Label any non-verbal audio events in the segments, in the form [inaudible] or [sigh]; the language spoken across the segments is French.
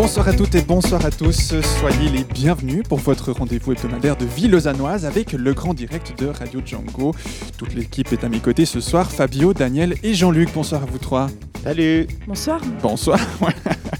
Bonsoir à toutes et bonsoir à tous, soyez les bienvenus pour votre rendez-vous hebdomadaire de Lausannoise avec le grand direct de Radio Django. Toute l'équipe est à mes côtés ce soir, Fabio, Daniel et Jean-Luc. Bonsoir à vous trois. Salut Bonsoir. Bonsoir. [laughs]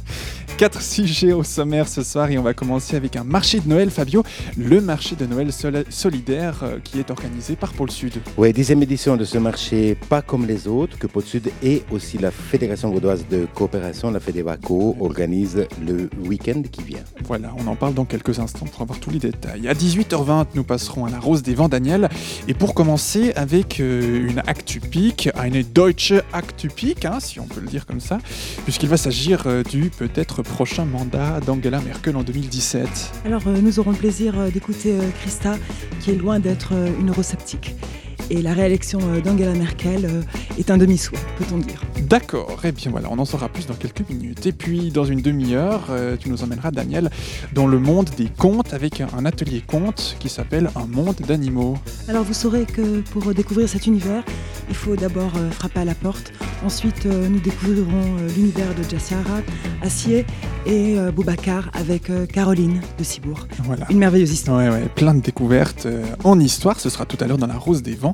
Quatre sujets au sommaire ce soir et on va commencer avec un marché de Noël, Fabio, le marché de Noël sol- solidaire euh, qui est organisé par Pôle Sud. Ouais, dixième édition de ce marché, pas comme les autres, que Pôle Sud et aussi la Fédération vaudoise de coopération, la Fédévaco, organise le week-end qui vient. Voilà, on en parle dans quelques instants pour avoir tous les détails. À 18h20, nous passerons à la Rose des Vents, Daniel. Et pour commencer avec euh, une actu peak, une Deutsche actu peak, hein, si on peut le dire comme ça, puisqu'il va s'agir euh, du peut-être prochain mandat d'Angela Merkel en 2017. Alors, euh, nous aurons le plaisir euh, d'écouter euh, Christa, qui est loin d'être une eurosceptique. Et la réélection euh, d'Angela Merkel euh, est un demi-souhait, peut-on dire. D'accord, et bien voilà, on en saura plus dans quelques minutes. Et puis, dans une demi-heure, euh, tu nous emmèneras, Daniel, dans le monde des contes avec un atelier conte qui s'appelle Un monde d'animaux. Alors, vous saurez que pour découvrir cet univers, il faut d'abord frapper à la porte. Ensuite, nous découvrirons l'univers de Jassiara, Acier et Boubacar avec Caroline de Cibourg. Voilà. Une merveilleuse histoire. Ouais, ouais, plein de découvertes en histoire. Ce sera tout à l'heure dans la Rose des Vents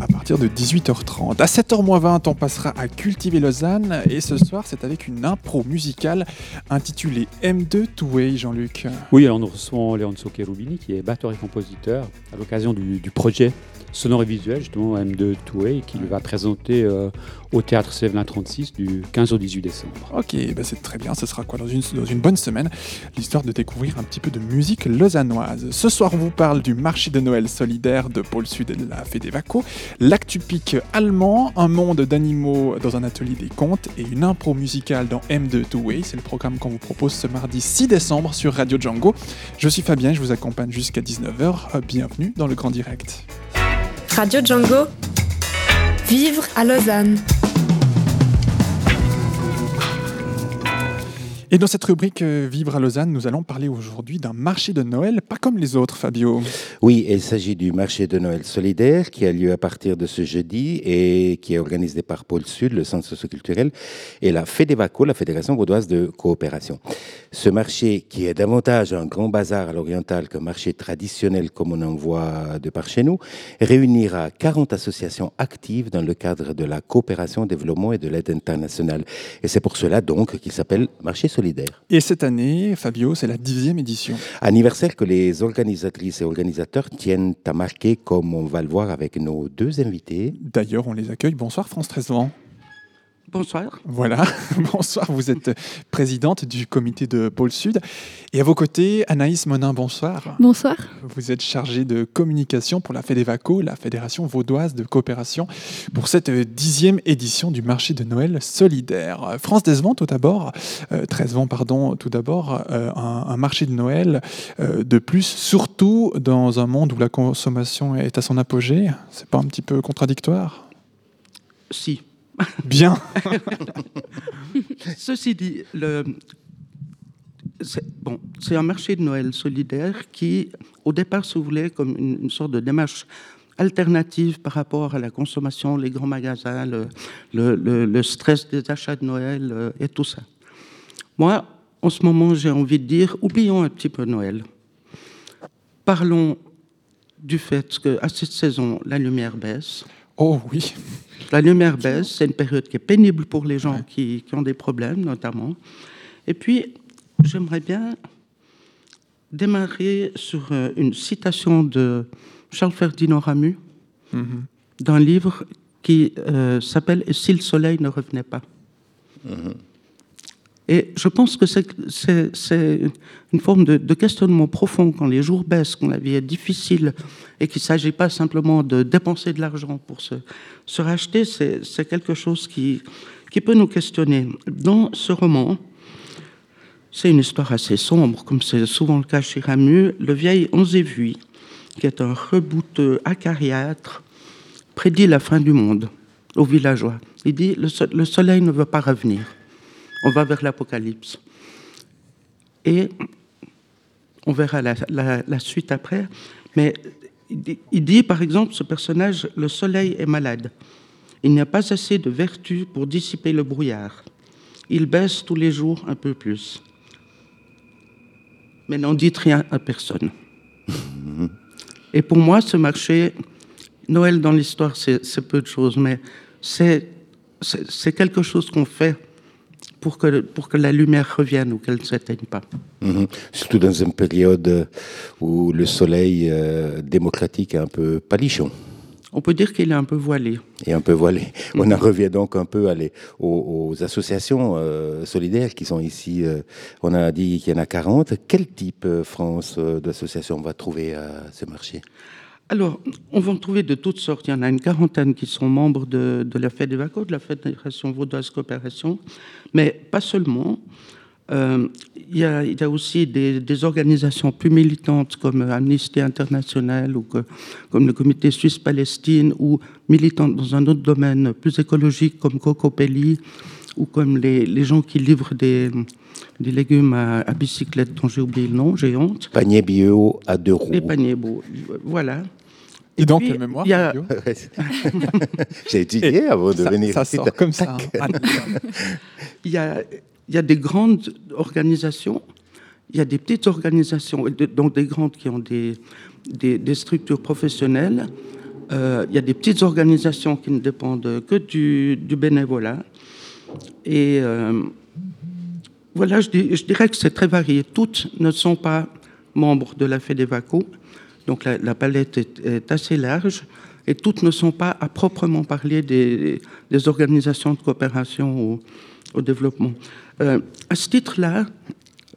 à partir de 18h30. À 7h20, on passera à Cultiver Lausanne. Et ce soir, c'est avec une impro musicale intitulée M2 Two Way, Jean-Luc. Oui, alors nous recevons Leonzo Cherubini, qui est batteur et compositeur, à l'occasion du projet sonore et visuel, justement, M2 Toué, qui va présenter euh, au Théâtre Sévelin 36 du 15 au 18 décembre. Ok, bah c'est très bien. Ce sera quoi dans une, dans une bonne semaine L'histoire de découvrir un petit peu de musique lausannoise. Ce soir, on vous parle du marché de Noël solidaire de Pôle Sud et de la Fédévaco, l'actupique allemand, un monde d'animaux dans un atelier des contes et une impro musicale dans M2 Two Way. C'est le programme qu'on vous propose ce mardi 6 décembre sur Radio Django. Je suis Fabien, je vous accompagne jusqu'à 19h. Bienvenue dans le Grand Direct. Radio Django. Vivre à Lausanne. Et dans cette rubrique euh, Vivre à Lausanne, nous allons parler aujourd'hui d'un marché de Noël, pas comme les autres, Fabio. Oui, il s'agit du marché de Noël solidaire qui a lieu à partir de ce jeudi et qui est organisé par Pôle Sud, le centre socioculturel, et la Fédévaco, la Fédération vaudoise de coopération. Ce marché, qui est davantage un grand bazar à l'oriental qu'un marché traditionnel comme on en voit de par chez nous, réunira 40 associations actives dans le cadre de la coopération, développement et de l'aide internationale. Et c'est pour cela donc qu'il s'appelle marché solidaire. Et cette année, Fabio, c'est la dixième édition. Anniversaire que les organisatrices et organisateurs tiennent à marquer, comme on va le voir avec nos deux invités. D'ailleurs, on les accueille. Bonsoir, France 13 Vent. Bonsoir. Voilà, [laughs] bonsoir. Vous êtes présidente du comité de Pôle Sud. Et à vos côtés, Anaïs Monin, bonsoir. Bonsoir. Vous êtes chargée de communication pour la Fédévaco, la Fédération vaudoise de coopération, pour cette dixième édition du marché de Noël solidaire. France des Vents, tout d'abord, euh, 13 Vents, pardon, tout d'abord, euh, un, un marché de Noël euh, de plus, surtout dans un monde où la consommation est à son apogée. C'est pas un petit peu contradictoire? Si. Bien. [laughs] Ceci dit, le... c'est un marché de Noël solidaire qui, au départ, se voulait comme une, sorte de démarche alternative par rapport à la consommation, les grands magasins, le stress des achats de Noël euh, et tout ça. Moi, en ce moment, j'ai envie de dire, oublions un petit peu Noël. Parlons du fait qu'à cette saison, la lumière baisse. Oh oui. La lumière baisse, c'est une période qui est pénible pour les gens qui, qui ont des problèmes, notamment. Et puis, j'aimerais bien démarrer sur euh, une citation de Charles Ferdinand Ramu, Mhm. d'un livre qui euh, s'appelle si le soleil ne revenait pas Et je pense que c'est- une forme de, questionnement profond quand les jours baissent, quand la vie est difficile et qu'il ne s'agit pas simplement de dépenser de l'argent pour se, racheter, c'est quelque chose qui, peut nous questionner. Dans ce roman, c'est une histoire assez sombre, comme c'est souvent le cas chez Ramu, le vieil Onzévui, qui est un rebouteux acariâtre, prédit la fin du monde aux villageois. Il dit le, le soleil ne veut pas revenir. On va vers l'apocalypse. Et on verra la, la- la suite après. Mais il dit, par exemple, ce personnage, le soleil est malade. Il n'y a pas assez de vertu pour dissiper le brouillard. Il baisse tous les jours un peu plus. Mais n'en dites rien à personne. [laughs] Et pour moi, ce marché, Noël dans l'histoire, c'est peu de choses, mais c'est quelque chose qu'on fait pour que, pour que la lumière revienne ou qu'elle ne s'éteigne pas. Mhm. Surtout dans une période où le soleil euh, démocratique est un peu palichon On peut dire qu'il est un peu voilé. et un peu voilé. On en revient donc un peu aux, aux associations euh, solidaires qui sont ici. euh, on a dit qu'il y en a 40. Quel type, France, d'associations on va trouver à ce marché? Alors, on va en trouver de toutes sortes. Il y en a une quarantaine qui sont membres de, la FEDEVACO, de la Fédération Vaudoise Coopération, mais pas seulement. Euh, il, y a, aussi des, organisations plus militantes comme Amnesty International ou comme le Comité Suisse-Palestine ou militantes dans un autre domaine plus écologique comme Cocopelli ou comme les gens qui livrent des, des légumes à, à bicyclette dont j'ai oublié le nom, j'ai honte. Panier bio à deux roues. Les paniers beaux, voilà. Et dans puis, quelle mémoire il y a- [laughs] J'ai étudié avant de ça, venir ça sort comme ça. [laughs] hein. Il y a, il y a des grandes organisations, il y a des petites organisations, et donc des grandes qui ont des, des, des structures professionnelles. Euh, il y a des petites organisations qui ne dépendent que du, du bénévolat. Et euh, voilà, je, dirais que c'est très varié. Toutes ne sont pas membres de la FEDEVACO, donc la, palette est, assez large, et toutes ne sont pas à proprement parler des, organisations de coopération au, au développement. Euh, à ce titre-là,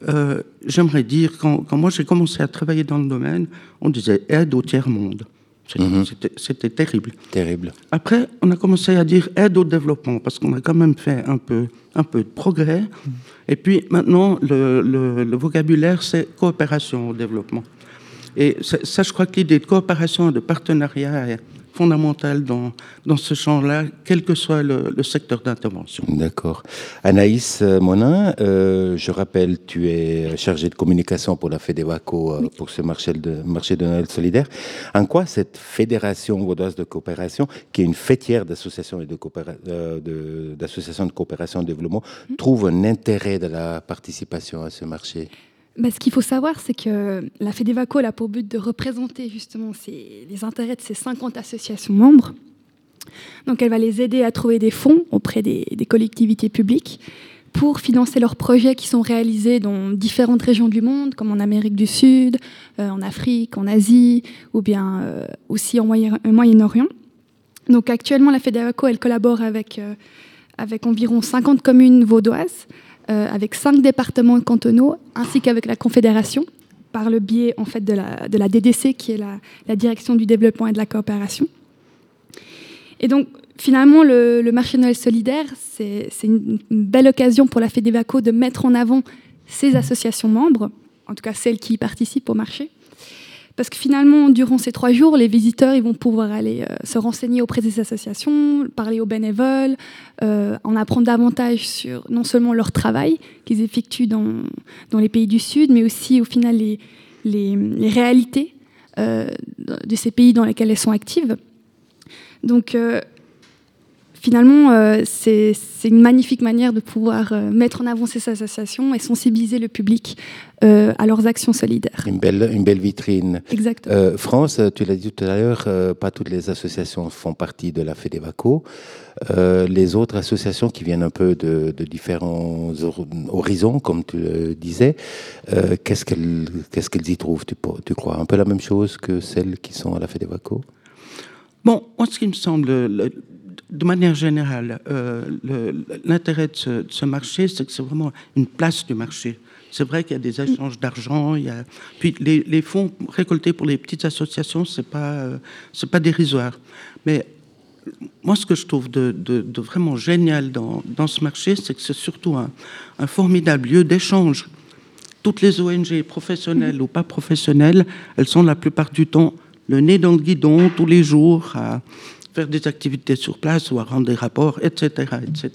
euh, j'aimerais dire, quand, quand moi j'ai commencé à travailler dans le domaine, on disait aide au tiers-monde. C'était Mhm. c'était- terrible. Terrible. Après, on a commencé à dire aide au développement, parce qu'on a quand même fait un peu, un peu de progrès. Et puis maintenant, le, le- le vocabulaire, c'est coopération au développement. Et ça, ça, je crois que l'idée de coopération et de partenariat est fondamentale dans, dans ce champ-là, quel que soit le, le secteur d'intervention. D'accord. Anaïs euh, Monin, euh, je rappelle, tu es chargée de communication pour la FEDEVACO euh, pour ce marché de, marché de Noël solidaire. En quoi cette fédération vaudoise de coopération, qui est une fêtière d'associations et de, euh, coopération et de développement, trouve un intérêt de la participation à ce marché? Bah, ce qu'il faut savoir, c'est que la FEDEVACO a pour but de représenter justement les intérêts de ces 50 associations membres. Donc elle va les aider à trouver des fonds auprès des, collectivités publiques pour financer leurs projets qui sont réalisés dans différentes régions du monde, comme en Amérique du Sud, euh, en Afrique, en Asie, ou bien euh, aussi en au Moyen-Orient. Donc actuellement, la FEDEVACO, elle collabore avec, euh, avec environ 50 communes vaudoises, euh, avec cinq départements cantonaux, ainsi qu'avec la Confédération, par le biais en fait de la, DDC, qui est la, Direction du développement et de la coopération. Et donc, finalement, le, marché Noël solidaire, c'est une, belle occasion pour la FEDEVACO de mettre en avant ses associations membres, en tout cas celles qui y participent au marché. Parce que finalement, durant ces trois jours, les visiteurs ils vont pouvoir aller euh, se renseigner auprès des associations, parler aux bénévoles, euh, en apprendre davantage sur non seulement leur travail qu'ils effectuent dans, dans les pays du Sud, mais aussi au final les, les, les réalités euh, de ces pays dans lesquels elles sont actives. Donc finalement, euh, c'est une magnifique manière de pouvoir euh, mettre en avant ces associations et sensibiliser le public euh, à leurs actions solidaires. Une belle, une belle vitrine. Exactement. Euh, France, tu l'as dit tout à l'heure, euh, pas toutes les associations font partie de la FEDEVACO. Euh, les autres associations qui viennent un peu de, de différents hor- horizons, comme tu le disais, euh, qu'est-ce qu'elles qu'est-ce qu'elles y trouvent, tu, crois Un peu la même chose que celles qui sont à la FEDEVACO? Bon, moi, ce qui me semble, le- de manière générale, euh, l'intérêt de ce, ce marché, c'est que c'est vraiment une place du marché. C'est vrai qu'il y a des échanges d'argent, a... puis les, fonds récoltés pour les petites associations, c'est pas, euh, pas dérisoire. Mais moi, ce que je trouve de, vraiment génial dans, dans ce marché, c'est que c'est surtout un, un formidable lieu d'échange. Toutes les ONG, professionnelles ou pas professionnelles, elles sont la plupart du temps le nez dans le guidon tous les jours faire des activités sur place ou à rendre des rapports, etc. etc.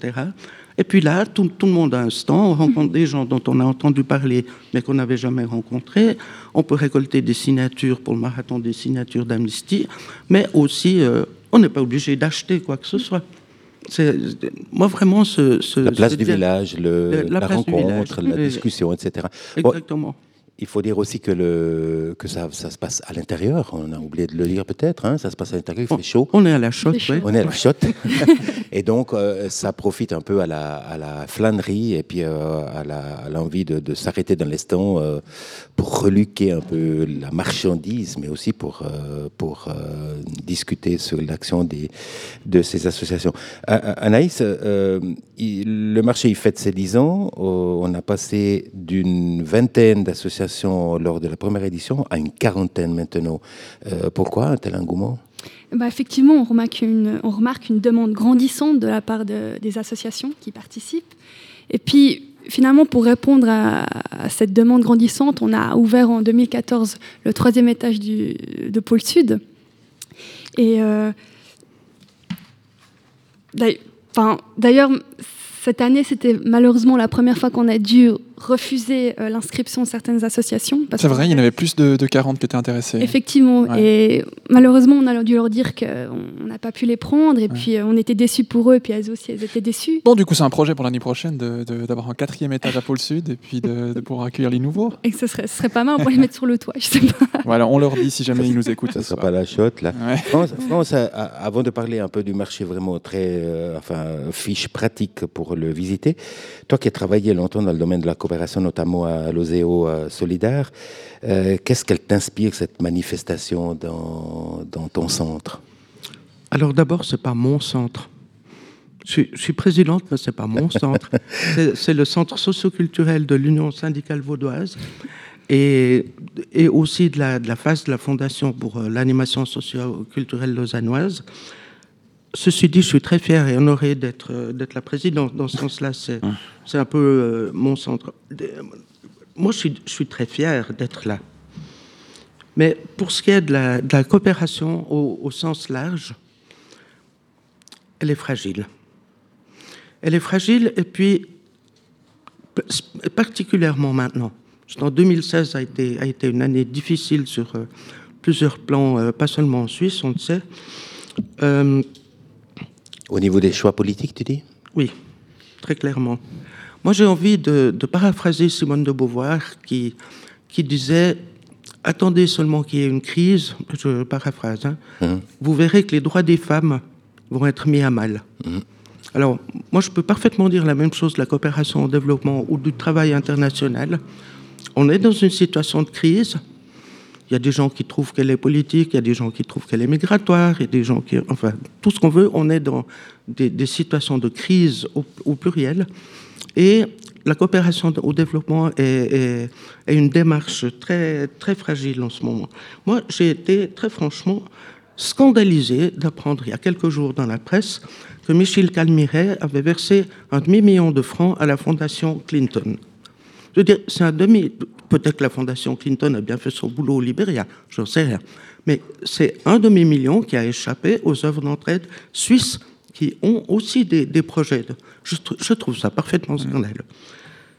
Et puis là, tout, tout, le monde a un stand, on rencontre des gens dont on a entendu parler mais qu'on n'avait jamais rencontrés. On peut récolter des signatures pour le marathon des signatures d'Amnesty, mais aussi euh, on n'est pas obligé d'acheter quoi que ce soit. Moi, vraiment, ce, ce la place ce du village, le, La la, place du rencontre, village. la discussion, etc. Bon, Exactement. Il faut dire aussi que, le, que ça, ça se passe à l'intérieur. On a oublié de le dire peut-être. hein, ça se passe à l'intérieur, il fait chaud. On est à la ouais. On est à la shot. [laughs] et donc, euh, ça profite un peu à la, à la flânerie et puis euh, à la- à l'envie de, de s'arrêter dans les stands euh, pour reluquer un peu la marchandise, mais aussi pour, euh, pour euh, discuter sur l'action des- de ces associations. Anaïs, euh, il- le marché il fête ses 10 ans. Euh, on a passé d'une vingtaine d'associations lors de la première édition à une quarantaine maintenant. Euh, pourquoi un tel engouement? Bah, effectivement, on remarque, une, demande grandissante de la part de- des associations qui participent. Et puis, finalement, pour répondre à, cette demande grandissante, on a ouvert en 2014 le troisième étage du, de Pôle Sud. Et euh, d'ailleurs, cette année, c'était malheureusement la première fois qu'on a dû refuser euh, l'inscription de certaines associations. C'est vrai, il y en avait plus de, de 40 qui étaient intéressés. Effectivement. Ouais. Et malheureusement, on a dû leur dire qu'on n'a pas pu les prendre. Et puis, euh, on était déçus pour eux. Et puis, elles aussi, elles étaient déçues. Bon, du coup, c'est un projet pour l'année prochaine de- de- d'avoir un quatrième étage à Pôle Sud et puis de, de pouvoir accueillir les nouveaux. Et que ce serait, ce serait pas mal pour les mettre sur le toit. Je sais pas. Voilà, on leur dit si jamais ils nous écoutent. Ça ne sera pas la shot, là. Ouais. France, France, a- a- avant de parler un peu du marché vraiment très, euh, enfin, fiche pratique pour le visiter, toi qui as travaillé longtemps dans le domaine de la coopération, notamment à l'Oseo euh, Solidaire, euh, qu'est-ce qu'elle t'inspire, cette manifestation dans, dans ton centre? Alors d'abord, c'est pas mon centre. Je suis, je suis présidente, mais c'est pas mon centre. [laughs] C'est- le centre socioculturel de l'Union syndicale vaudoise et, et aussi de la, de la phase de la Fondation pour euh, l'animation socio-culturelle lausannoise. Ceci dit, je suis très fier et honoré d'être euh, d'être la présidente. Dans ce sens-là, c'est c'est un peu euh, mon centre. Moi, je suis, je suis très fier d'être là. Mais pour ce qui est de la, de la coopération au, au sens large, elle est fragile. Elle est fragile et puis particulièrement maintenant. En 2016 a été, a été une année difficile sur euh, plusieurs plans, euh, pas seulement en Suisse, on le sait. Au niveau des choix politiques, tu dis? Oui, très clairement. Moi, j'ai envie de, de paraphraser Simone de Beauvoir qui, qui disait Attendez seulement qu'il y ait une crise, je paraphrase, hein, Mhm. vous verrez que les droits des femmes vont être mis à mal. Alors, moi, je peux parfaitement dire la même chose de la coopération au développement ou du travail international. On est dans une situation de crise. Il y a des gens qui trouvent qu'elle est politique, il y a des gens qui trouvent qu'elle est migratoire, il y a des gens qui... Enfin, tout ce qu'on veut, on est dans des, situations de crise au, au pluriel. Et la coopération au développement est une démarche très, très fragile en ce moment. Moi, j'ai été très franchement scandalisé d'apprendre il y a quelques jours dans la presse que Michel Calmiret avait versé un demi-million de francs à la fondation Clinton. Je veux dire, c'est un demi. Peut-être que la fondation Clinton a bien fait son boulot au Libéria, j'en sais rien. Mais c'est un demi-million qui a échappé aux œuvres d'entraide suisses qui ont aussi des, projets. je, tr- je trouve ça parfaitement scandaleux.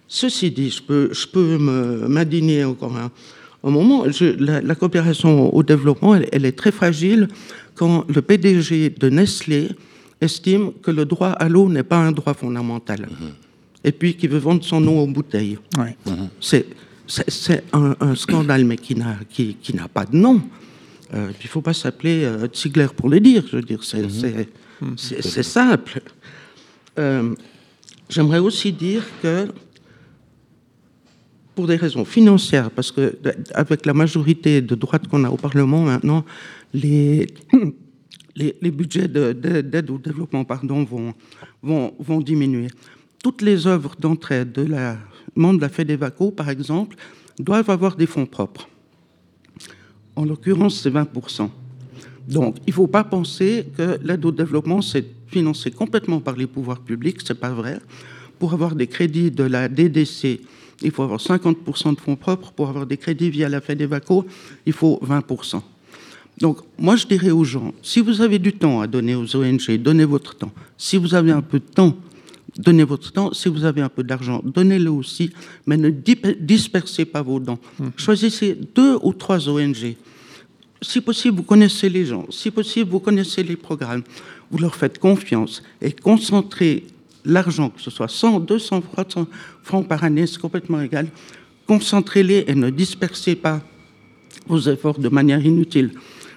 Ceci dit, je peux, je peux m'indigner encore un, moment. La, coopération au développement, elle est très fragile quand le PDG de Nestlé estime que le droit à l'eau n'est pas un droit fondamental. Et puis qu'il veut vendre son eau en bouteille. Ouais. C'est, un, un scandale, mais qui n'a, qui, qui n'a pas de nom. Euh, il ne faut pas s'appeler euh, Ziegler pour le dire. Je veux dire, c'est, c'est, c'est simple. Euh, j'aimerais aussi dire que, pour des raisons financières, parce que avec la majorité de droite qu'on a au Parlement maintenant, les, les, les budgets de- de- d'aide au développement pardon, vont, vont, vont diminuer. Toutes les œuvres d'entraide de la membre de la FEDEVACO, par exemple, doivent avoir des fonds propres. En l'occurrence, c'est 20%. Donc, il ne faut pas penser que l'aide au développement, c'est financé complètement par les pouvoirs publics, ce n'est pas vrai. Pour avoir des crédits de la DDC, il faut avoir 50% de fonds propres. Pour avoir des crédits via la FEDEVACO, il faut 20%. Donc, moi, je dirais aux gens, si vous avez du temps à donner aux ONG, donnez votre temps. Si vous avez un peu de temps, donnez votre temps. Si vous avez un peu d'argent, donnez-le aussi, mais ne dispersez pas vos dons. Choisissez deux ou trois ONG. Si possible, vous connaissez les gens. Si possible, vous connaissez les programmes. Vous leur faites confiance et concentrez l'argent, que ce soit 100, 200, 300 francs par année, c'est complètement égal. Concentrez-les et ne dispersez pas vos efforts de manière inutile.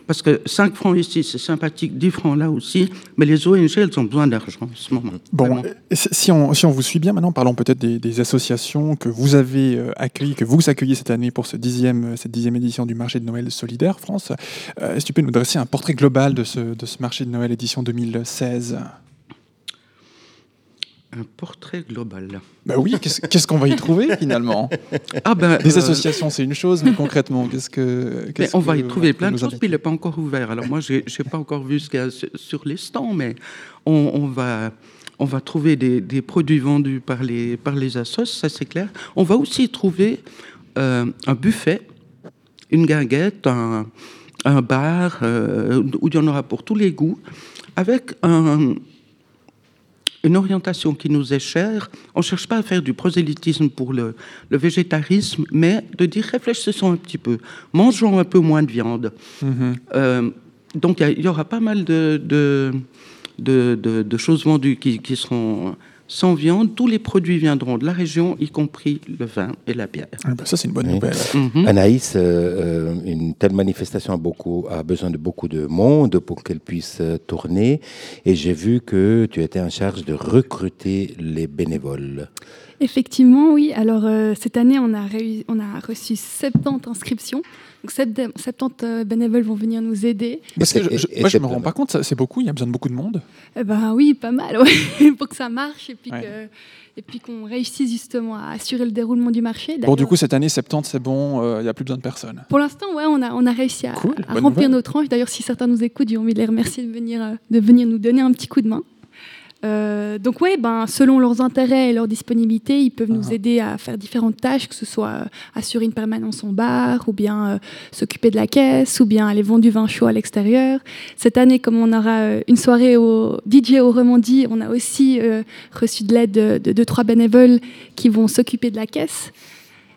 Parce que 5 francs ici, c'est sympathique, 10 francs là aussi, mais les ONG, elles ont besoin d'argent en ce moment. Bon, Vraiment. euh, si on, si on vous suit bien maintenant, parlons peut-être des, des associations que vous avez euh, accueillies, que vous accueillez cette année pour ce dixième, cette dixième édition du marché de Noël solidaire France. Euh, Est-ce que tu peux nous dresser un portrait global de ce, de ce marché de Noël édition 2016 Un portrait global. Bah oui, qu'est-ce qu'on va y trouver finalement? Ah ben, Des euh, associations, c'est une chose, mais concrètement, qu'est-ce que. mais qu'est-ce on va y trouver plein de choses, puis il n'est pas encore ouvert. Alors moi, je n'ai pas encore vu ce qu'il y a sur- sur les stands, mais on, on va, on va trouver des, des produits vendus par les, par les assos, ça c'est clair. On va aussi trouver euh, un buffet, une guinguette, un, un bar, euh, où il y en aura pour tous les goûts, avec un, une orientation qui nous est chère. On ne cherche pas à faire du prosélytisme pour le, le végétarisme, mais de dire réfléchissons un petit peu, mangeons un peu moins de viande. Mhm. Euh, donc il y aura pas mal de, de, de, de- de choses vendues qui, qui seront sans viande. Tous les produits viendront de la région, y compris le vin et la bière. Ah bah ça, c'est une bonne Oui. nouvelle. Mhm. Anaïs, euh, euh, une telle manifestation a, beaucoup, a besoin de beaucoup de monde pour qu'elle puisse euh, tourner. Et j'ai vu que tu étais en charge de recruter les bénévoles. Effectivement, oui. Alors, euh, cette année, on a, réu- on a reçu 70 inscriptions. Donc, 70 70 euh, bénévoles vont venir nous aider. Parce que je, moi, je c'est me rends pas compte, c'est beaucoup, il y a besoin de beaucoup de monde. Eh ben oui, pas mal, [laughs] ouais, pour que ça marche et puis Ouais. que- et puis qu'on réussisse justement à assurer le déroulement du marché. Bon, du coup, cette année, 70, c'est bon, euh, il n'y a plus besoin de personne. Pour l'instant, ouais, on a, on a réussi à, Cool, à bonne remplir nouvelle. nos tranches. D'ailleurs, si certains nous écoutent, j'ai envie de les remercier de venir, euh, de venir nous donner un petit coup de main. Euh, donc ouais, ben, selon leurs intérêts et leur disponibilité, ils peuvent nous Ah. aider à faire différentes tâches, que ce soit euh, assurer une permanence en bar, ou bien euh, s'occuper de la caisse, ou bien aller vendre du vin chaud à l'extérieur. Cette année, comme on aura une soirée au DJ au Remandie, on a aussi reçu de l'aide de, de deux, trois bénévoles qui vont s'occuper de la caisse.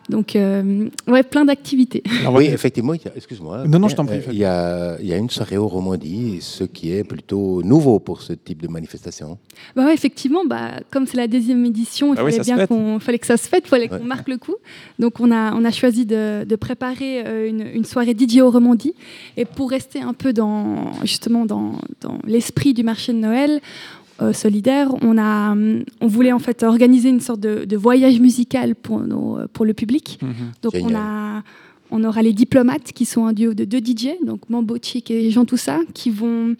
Donc euh, ouais, plein d'activités. Alors, [laughs] Oui, effectivement, il y a- excuse-moi. Non, non, je t'en prie, Euh. Il y, a, il y a une soirée au Romandie, ce qui est plutôt nouveau pour ce type de manifestation. Bah ouais, effectivement, bah, comme c'est la deuxième édition, il Ah fallait bien qu'on fallait que ça se fête, il fallait Ouais. qu'on marque le coup. Donc on a, on a choisi de, de préparer euh, une, une soirée DJ au Romandie. Et pour rester un peu dans, justement dans, dans l'esprit du marché de Noël euh, solidaire, on, a, on voulait en fait organiser une sorte de, de voyage musical pour, nos, pour le public. Mhm. Donc on, a, on aura les diplomates qui sont un duo de deux DJ, donc Mambo Chic et Jean Toussaint, qui vont,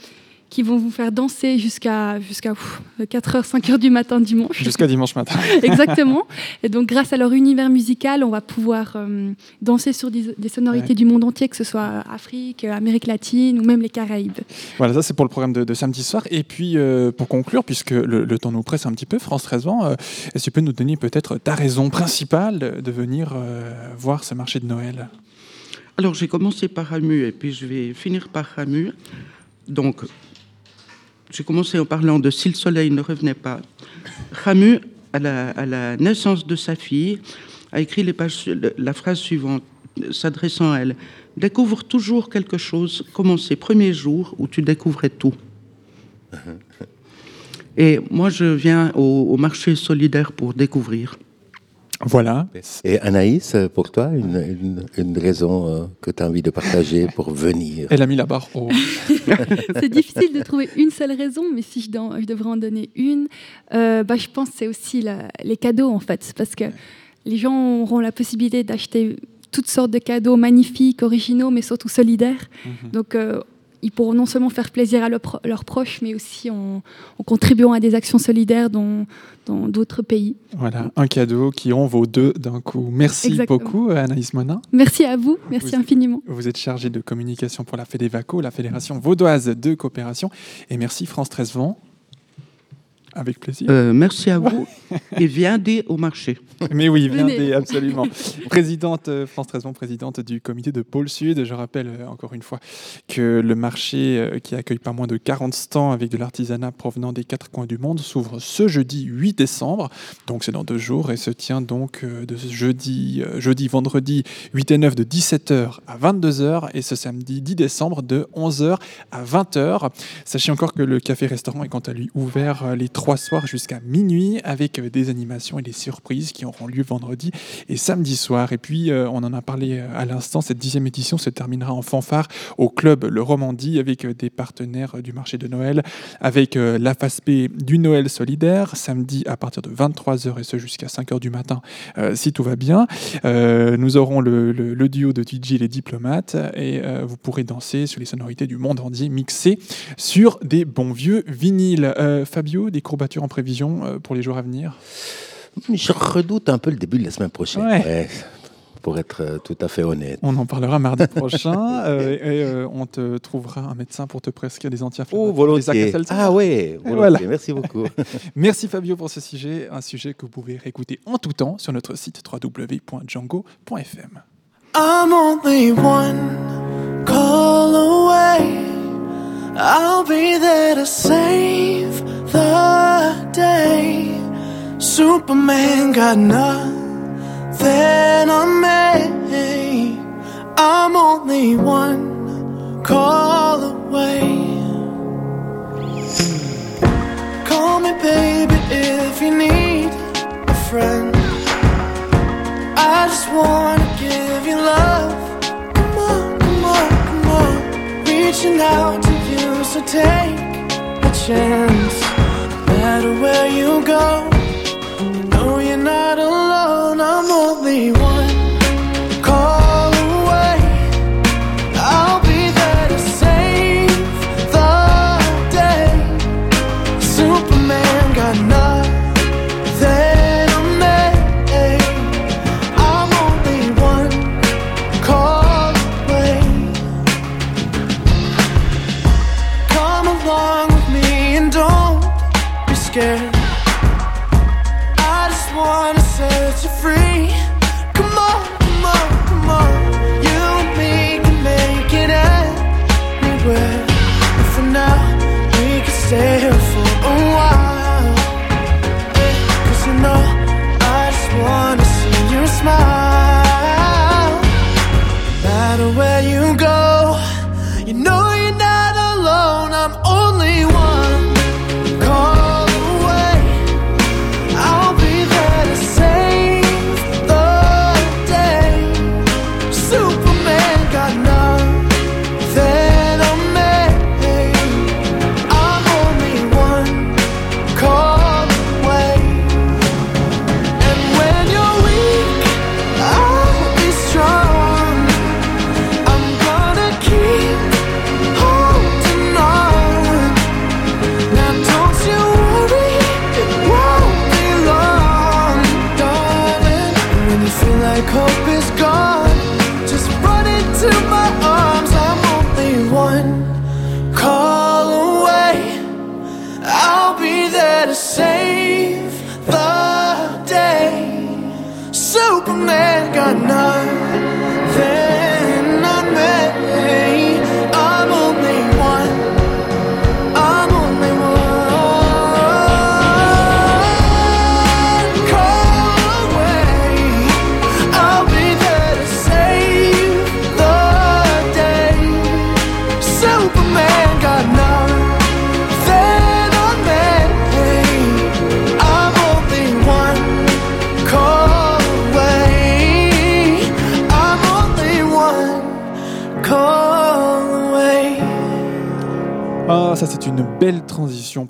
qui vont vous faire danser jusqu'à jusqu'à 4h, 5h du matin dimanche. Jusqu'à dimanche matin. [laughs] Exactement. Et donc grâce à leur univers musical, on va pouvoir euh, danser sur des, des sonorités Ouais. du monde entier, que ce soit Afrique, Amérique latine ou même les Caraïbes. Voilà, ça c'est pour le programme de, de samedi soir. Et puis euh, pour conclure, puisque le, le temps nous presse un petit peu, France 13 ans, euh, est-ce que tu peux nous donner peut-être ta raison principale de, venir euh, voir ce marché de Noël? Alors j'ai commencé par Ramu et puis je vais finir par Ramu. Donc j'ai commencé en parlant de Si le soleil ne revenait pas. Ramu, à la, à la naissance de sa fille, a écrit les pages, la phrase suivante, s'adressant à elle. Découvre toujours quelque chose comme en ces premiers jours où tu découvrais tout. [laughs] Et moi, je viens au, au marché solidaire pour découvrir. Voilà. Et Anaïs, pour toi, une, une- une raison euh, que tu as envie de partager pour venir? Elle a mis la barre haut. [laughs] c'est difficile de trouver une seule raison, mais si je, devrais en donner une, euh, bah, je pense que c'est aussi la- les cadeaux en fait, parce que les gens auront la possibilité d'acheter toutes sortes de cadeaux magnifiques, originaux, mais surtout solidaires. Donc euh, ils pourront non seulement faire plaisir à leurs pro- leurs proches, mais aussi en, en contribuant à des actions solidaires dans d'autres pays. Voilà, un cadeau qui en vaut deux d'un coup. Merci Exactement. beaucoup Anaïs Monin. Merci à vous, merci Vous- infiniment. Vous êtes chargée de communication pour la Fédévaco, la Fédération vaudoise de coopération. Et merci France 13 Vent. Avec plaisir. Euh, merci à vous et viendez au marché. [laughs] Mais oui, viendez, absolument. présidente, euh, France Trésor, présidente du comité de Pôle Sud. Je rappelle euh, encore une fois que le marché qui accueille pas moins de 40 stands avec de l'artisanat provenant des quatre coins du monde s'ouvre ce jeudi 8 décembre. Donc c'est dans deux jours et se tient donc de ce jeudi, jeudi, vendredi 8 et 9 de 17h à 22h et ce samedi 10 décembre de 11h à 20h. Sachez encore que le café-restaurant est quant à lui ouvert les trois soirs jusqu'à minuit avec euh, des animations et des surprises qui auront lieu vendredi et samedi soir. Et puis, euh, on en a parlé euh, à l'instant, cette dixième édition se terminera en fanfare au club Le Romandie avec des partenaires du marché de Noël, avec la phase B du Noël solidaire, samedi à partir de 23h et ce jusqu'à 5h du matin, si tout va bien. Nous aurons le, le- duo de DJ Les Diplomates et vous pourrez danser sur les sonorités du monde entier mixées sur des bons vieux vinyles. Fabio, des courbatures en prévision euh, pour les jours à venir? Je redoute un peu le début de la semaine prochaine. Ouais. Ouais, pour être euh, tout à fait honnête. On en parlera mardi [laughs] prochain euh, et euh, on te trouvera un médecin pour te prescrire des anti-inflammatoires. Oh, volontiers. Ah ouais, volontiers. voilà. Merci beaucoup. [laughs] Merci Fabio pour ce sujet, un sujet que vous pouvez réécouter en tout temps sur notre site www.django.fm. I'm only one call away. I'll be there to save the day. Superman got nothing on me. I'm only one call away. Call me, baby, if you need a friend. I just wanna give you love. Come on, come on, come on. Reaching out to you, so take a chance. Matter where you go, you know you're not alone. I'm only one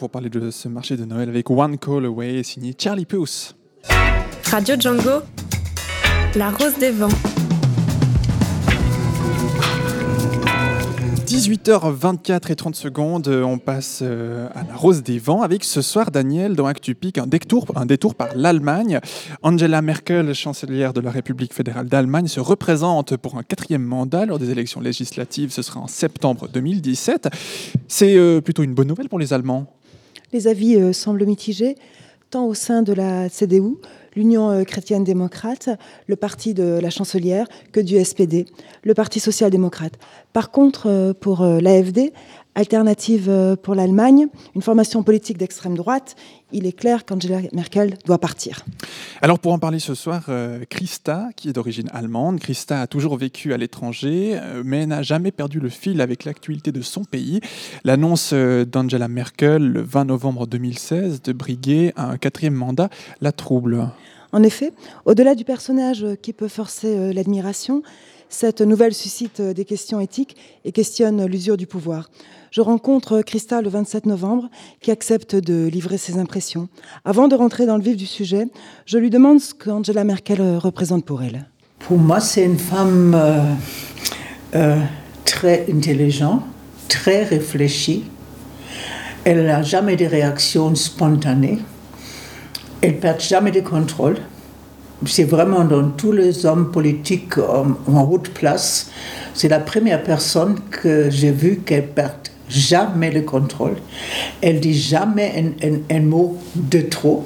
pour parler de ce marché de Noël avec One Call Away signé Charlie Puth. Radio Django, la rose des vents. 18h24 et 30 secondes, euh, on passe euh, à la Rose des Vents avec ce soir, Daniel, dans Actu Pic, un détour, un détour par l'Allemagne. Angela Merkel, chancelière de la République fédérale d'Allemagne, se représente pour un quatrième mandat lors des élections législatives. Ce sera en septembre 2017. C'est euh, plutôt une bonne nouvelle pour les Allemands. Les avis euh, semblent mitigés, tant au sein de la CDU, l'Union euh, chrétienne démocrate, le parti de la chancelière, que du SPD, le Parti social-démocrate. Par contre, euh, pour l'AFD, Alternative euh, pour l'Allemagne, une formation politique d'extrême droite, il est clair qu'Angela Merkel doit partir. Alors pour en parler ce soir, euh, Christa, qui est d'origine allemande, Christa a toujours vécu à l'étranger, euh, mais n'a jamais perdu le fil avec l'actualité de son pays. L'annonce euh, d'Angela Merkel le 20 novembre 2016 de briguer un quatrième mandat la trouble. En effet, au-delà du personnage euh, qui peut forcer euh, l'admiration, cette nouvelle suscite euh, des questions éthiques et questionne l'usure du pouvoir. Je rencontre Christa le 27 novembre, qui accepte de livrer ses impressions. Avant de rentrer dans le vif du sujet, je lui demande ce qu'Angela Merkel euh, représente pour elle. Pour moi, c'est une femme euh, euh, très intelligente, très réfléchie. Elle n'a jamais de réactions spontanées. Elle perd jamais de contrôle. C'est vraiment dans tous les hommes politiques en, en haute place, c'est la première personne que j'ai vue qu'elle perd jamais le contrôle. Elle dit jamais un, mot de trop.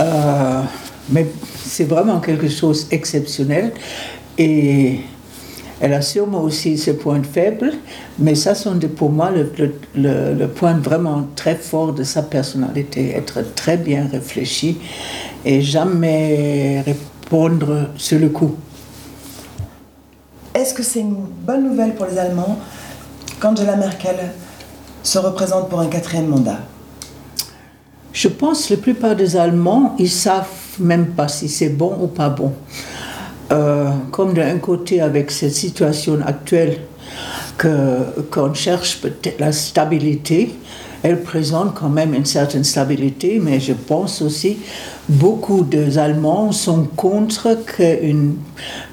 Euh, mais c'est vraiment quelque chose d'exceptionnel. Et elle a sûrement aussi ses points faibles, mais ça sont de- pour moi le, le- le- le point vraiment très fort de sa personnalité, être très bien réfléchi et jamais répondre sur le coup. Est-ce que c'est une bonne nouvelle pour les Allemands qu'Angela Merkel se représente pour un quatrième mandat? Je pense que la plupart des Allemands, ils savent même pas si c'est bon ou pas bon. Euh, comme d'un côté, avec cette situation actuelle, que- qu'on cherche peut-être la stabilité, elle présente quand même une certaine stabilité, mais je pense aussi beaucoup des Allemands sont contre qu'une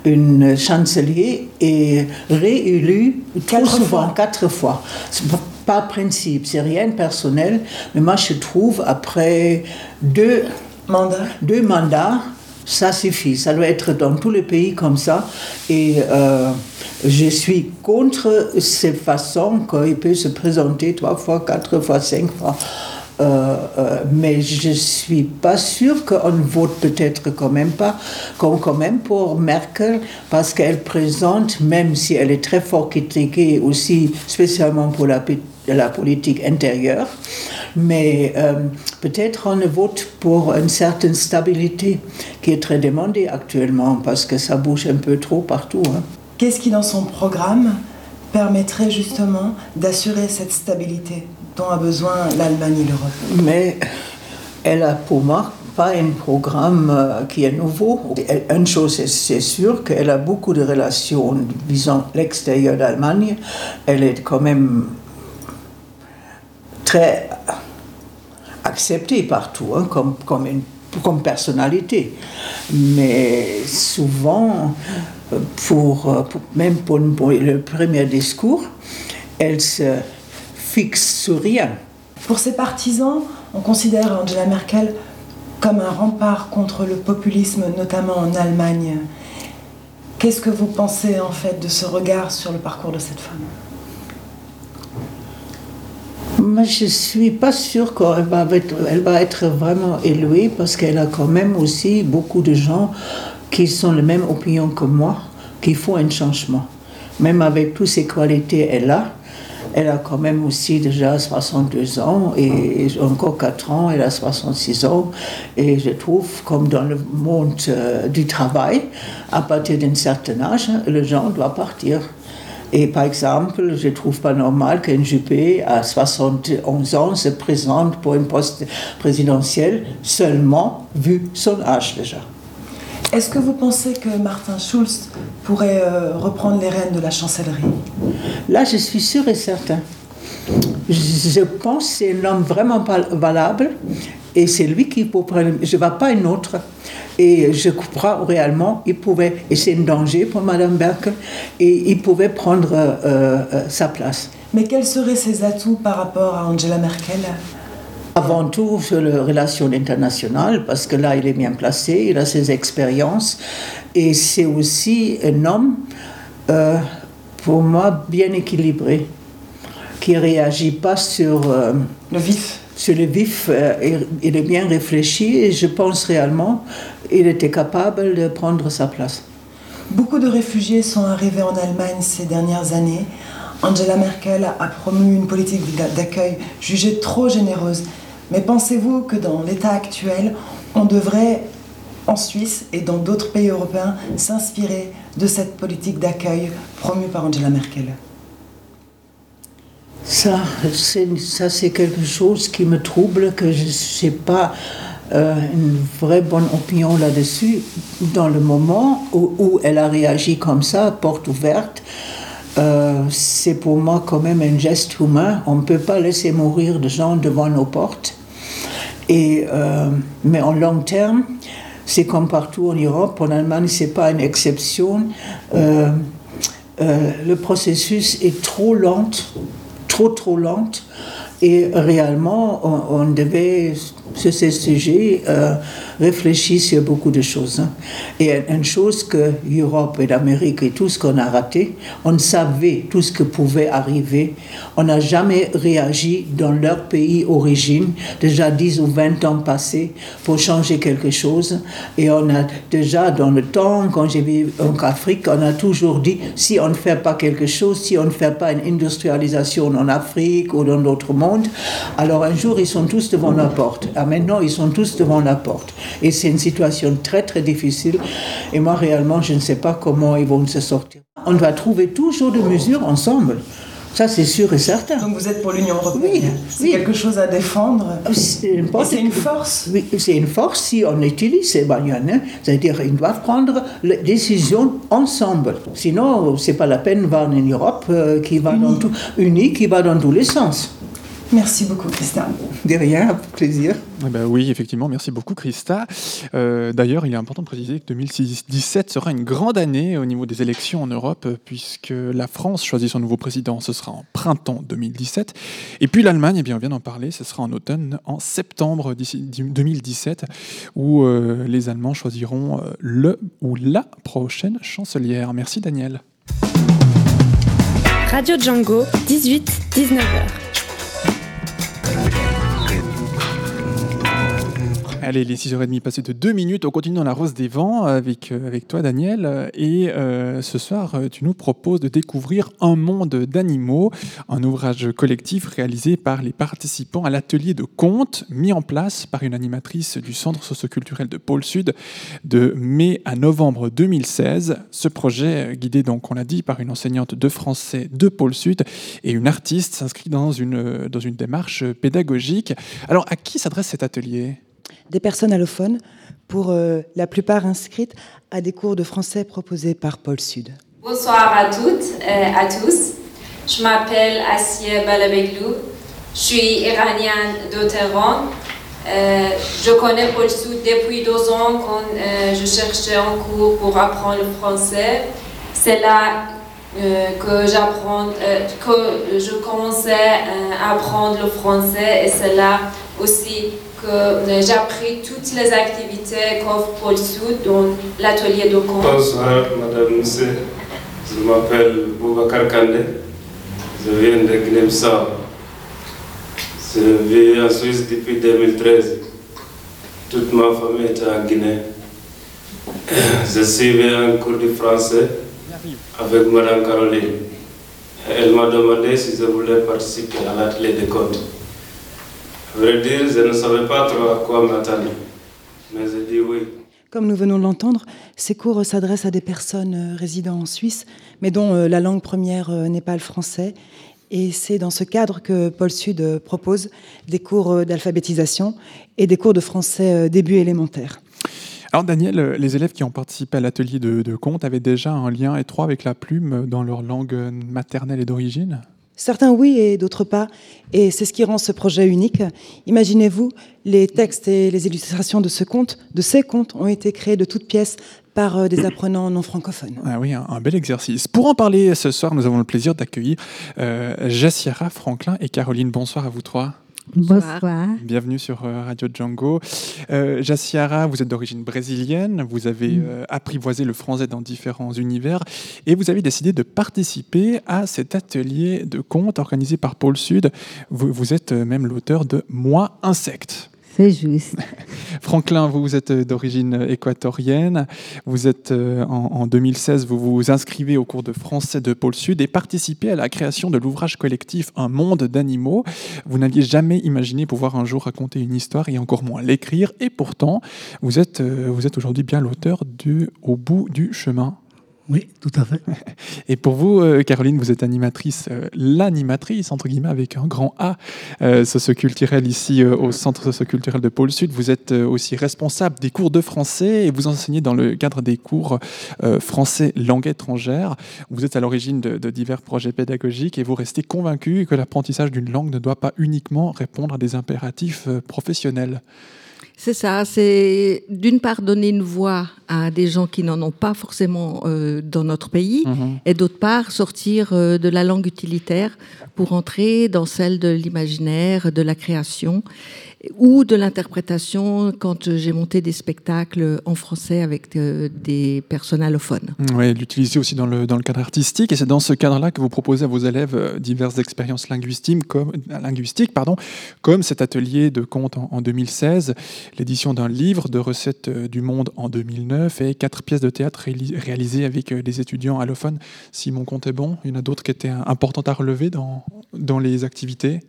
une chancelier est réélue trop Quatre souvent, fois. quatre fois. C'est pas- pas principe, c'est rien de personnel, mais moi je trouve après deux deux mandats, ça suffit. Ça doit être dans tous les pays comme ça. Et euh, je suis contre cette façon qu'il peut se présenter trois fois, quatre fois, cinq fois. Euh, euh, mais je suis pas sûre qu'on vote peut-être quand même pas, comme quand même pour Merkel, parce qu'elle présente, même si elle est très fort critiquée aussi, spécialement pour la politique intérieure, mais euh, peut-être on vote pour une certaine stabilité qui est très demandée actuellement, parce que ça bouge un peu trop partout. hein. Qu'est-ce qui, dans son programme, permettrait justement d'assurer cette stabilité? Dont a besoin l'Allemagne et l'Europe Mais elle a pour moi pas un programme euh, qui est nouveau. Une chose est c'est sûr qu'elle a beaucoup de relations visant l'extérieur d'Allemagne. Elle est quand même très acceptée partout hein, comme, personnalité. Mais souvent, pour, euh, même pour le premier discours, elle se fixe sur rien. Pour ses partisans, on considère Angela Merkel comme un rempart contre le populisme, notamment en Allemagne. Qu'est-ce que vous pensez en fait de ce regard sur le parcours de cette femme? Moi, je ne suis pas sûre qu'elle va être, elle va être vraiment élevé parce qu'elle a quand même aussi beaucoup de gens qui sont la même opinion que moi, qui font un changement. Même avec toutes ces qualités elle a, elle a quand même aussi déjà 62 ans et encore 4 ans, elle a 66 ans. Et je trouve, comme dans le monde euh, du travail, à partir d'un certain âge, le gens doit partir. Et par exemple, je trouve pas normal qu'un Juppé à 71 ans se présente pour un poste présidentiel seulement vu son âge déjà. Est-ce que vous pensez que Martin Schulz pourrait euh, reprendre les rênes de la chancellerie? Là, je suis sûr et certain. Je pense que c'est un homme vraiment val- valable et c'est lui qui peut prendre. Je ne vois pas un autre. Et je crois réellement il pouvait, et c'est un danger pour Madame Merkel, et il pouvait prendre euh, euh, sa place. Mais quels seraient ses atouts par rapport à Angela Merkel? Avant tout sur les relations internationales, parce que là, il est bien placé, il a ses expériences, et c'est aussi un homme, euh, pour moi, bien équilibré, qui ne réagit pas sur... euh, Le vif sur le vif, euh, il est bien réfléchi et je pense réellement qu'il était capable de prendre sa place. Beaucoup de réfugiés sont arrivés en Allemagne ces dernières années. Angela Merkel a promu une politique d'accueil jugée trop généreuse. Mais pensez-vous que dans l'état actuel, on devrait, en Suisse et dans d'autres pays européens, s'inspirer de cette politique d'accueil promue par Angela Merkel? Ça, c'est quelque chose qui me trouble, que je n'ai pas euh, une vraie bonne opinion là-dessus. Dans le moment où, elle a réagi comme ça, porte ouverte, euh, c'est pour moi quand même un geste humain. On ne peut pas laisser mourir de gens devant nos portes. Euh, mais en long terme, c'est comme partout en Europe, en Allemagne, ce n'est pas une exception. le processus est trop lent trop trop lente et réellement on, on devait sur ces sujets réfléchir sur beaucoup de choses. Hein. Et une chose que l'Europe et l'Amérique et tout ce qu'on a raté, on savait tout ce que pouvait arriver. On n'a jamais réagi dans leur pays origine, déjà 10 ou 20 ans passés, pour changer quelque chose. Et on a déjà dans le temps, quand j'ai vu en Afrique, on a toujours dit, si on ne fait pas quelque chose, si on ne fait pas une industrialisation en Afrique ou dans d'autres mondes, alors un jour ils sont tous devant la porte. Ah, maintenant, ils sont tous devant la porte. Et c'est une situation très, très difficile. Et moi, réellement, je ne sais pas comment ils vont se sortir. On va trouver toujours des mesures ensemble. Ça, c'est sûr et certain. Donc vous êtes pour l'Union européenne Oui. C'est quelque chose à défendre C'est une force Oui, c'est une force si on utilise ces moyens. Hein. C'est-à-dire qu'ils doivent prendre les décisions ensemble. Sinon, c'est pas la peine de voir une Europe euh, qui va dans tout, unie, qui va dans tous les sens. Merci beaucoup, Christa. De rien, plaisir. Eh ben oui, effectivement, merci beaucoup, Christa. Euh, d'ailleurs, il est important de préciser que 2017 sera une grande année au niveau des élections en Europe, puisque la France choisit son nouveau président, ce sera en printemps 2017. Et puis l'Allemagne, eh bien, on vient d'en parler, ce sera en automne, en septembre 2017, où euh, les Allemands choisiront euh, le ou la prochaine chancelière. Merci, Daniel. Radio Django, 18-19h. Allez, les 6h30 passées de 2 minutes, on continue dans la Rose des Vents avec, euh, avec toi Daniel. Et euh, ce soir, euh, tu nous proposes de découvrir Un monde d'animaux, un ouvrage collectif réalisé par les participants à l'atelier de contes mis en place par une animatrice du Centre socioculturel de Pôle Sud de mai à novembre 2016. Ce projet, guidé donc, on l'a dit, par une enseignante de français de Pôle Sud et une artiste, s'inscrit dans une, dans une démarche pédagogique. Alors, à qui s'adresse cet atelier? Des personnes allophones, pour euh, la plupart inscrites à des cours de français proposés par Paul Sud. Bonsoir à toutes et à tous. Je m'appelle Assia Balabeglou. Je suis iranienne de Téhéran. Euh, je connais Paul Sud depuis deux ans quand euh, je cherchais un cours pour apprendre le français. C'est là que j'apprends, que je commençais à apprendre le français et c'est là aussi que j'ai appris toutes les activités qu'offre Paul Soud dans l'atelier de compte. Bonsoir, Madame Moussé. Je m'appelle Boubacar Kande. Je viens de Gnemsa. Je vis en Suisse depuis 2013. Toute ma famille est en Guinée. Je suivais un cours de français avec Madame Caroline. Elle m'a demandé si je voulais participer à l'atelier de compte vrai dire, je ne savais pas trop à quoi m'attendre. Mais j'ai dit oui. Comme nous venons de l'entendre, ces cours s'adressent à des personnes euh, résidant en Suisse, mais dont euh, la langue première euh, n'est pas le français. Et c'est dans ce cadre que Paul Sud propose des cours d'alphabétisation et des cours de français début élémentaire. Alors Daniel, les élèves qui ont participé à l'atelier de, de conte avaient déjà un lien étroit avec la plume dans leur langue maternelle et d'origine? Certains oui et d'autres pas. Et c'est ce qui rend ce projet unique. Imaginez-vous, les textes et les illustrations de ce conte, de ces contes, ont été créés de toutes pièces par euh, des apprenants non francophones. Ah oui, un, bel exercice. Pour en parler ce soir, nous avons le plaisir d'accueillir euh, Franklin et Caroline. Bonsoir à vous trois. Bonsoir. Bienvenue sur euh, Radio Django. Euh, Jaciara, vous êtes d'origine brésilienne, vous avez Mm. euh, apprivoisé le français dans différents univers et vous avez décidé de participer à cet atelier de contes organisé par Pôle Sud. Vous, vous êtes même l'auteur de Moi Insecte. C'est juste. [laughs] Franklin, vous, êtes euh, d'origine équatorienne. Vous êtes euh, en, en 2016, vous vous inscrivez au cours de français de Pôle Sud et participez à la création de l'ouvrage collectif Un monde d'animaux. Vous n'aviez jamais imaginé pouvoir un jour raconter une histoire et encore moins l'écrire. Et pourtant, vous êtes, euh, vous êtes aujourd'hui bien l'auteur du Au bout du chemin. Oui, tout à fait. [laughs] Et pour vous, euh, Caroline, vous êtes animatrice, euh, l'animatrice, entre guillemets, avec un grand A, euh, socioculturel ici euh, au Centre socioculturel de Pôle Sud. Vous êtes euh, aussi responsable des cours de français et vous enseignez dans le cadre des cours euh, français langue étrangère. Vous êtes à l'origine de, de divers projets pédagogiques et vous restez convaincu que l'apprentissage d'une langue ne doit pas uniquement répondre à des impératifs euh, professionnels. C'est ça, c'est d'une part donner une voix à des gens qui n'en ont pas forcément euh, dans notre pays, Mhm. et d'autre part sortir euh, de la langue utilitaire pour entrer dans celle de l'imaginaire, de la création ou de l'interprétation quand j'ai monté des spectacles en français avec euh, des personnes allophones. Oui, l'utiliser aussi dans le, dans le cadre artistique. Et c'est dans ce cadre-là que vous proposez à vos élèves diverses expériences linguistiques, comme, linguistiques pardon, comme cet atelier de contes en, en 2016, l'édition d'un livre de recettes du monde en 2009 et quatre pièces de théâtre réali- réalisées avec euh, des étudiants allophones. Si mon compte est bon, il y en a d'autres qui étaient euh, importantes à relever dans, dans les activités.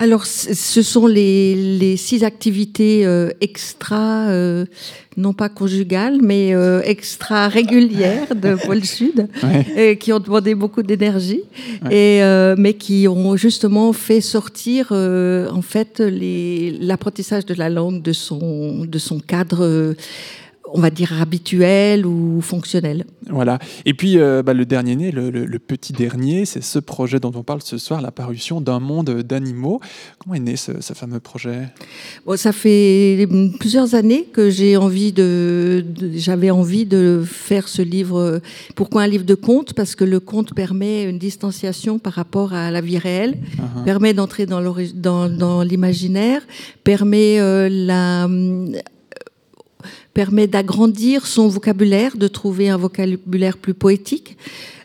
Alors, ce sont les, les six activités euh, extra, euh, non pas conjugales, mais euh, extra régulières de [laughs] Pôle Sud, Ouais. qui ont demandé beaucoup d'énergie, Ouais. et mais qui ont justement fait sortir en fait l'apprentissage de la langue de son de son cadre, on va dire habituel ou fonctionnel. Voilà. Et puis, euh, bah, le dernier né, le, le- le petit dernier, c'est ce projet dont on parle ce soir, la parution d'un monde d'animaux. Comment est né ce, ce fameux projet? Bon, ça fait plusieurs années que j'ai envie de, de- j'avais envie de faire ce livre. Pourquoi un livre de contes? Parce que le conte permet une distanciation par rapport à la vie réelle, Uh-huh. permet d'entrer dans l'imaginaire, permet euh, la permet d'agrandir son vocabulaire, de trouver un vocabulaire plus poétique,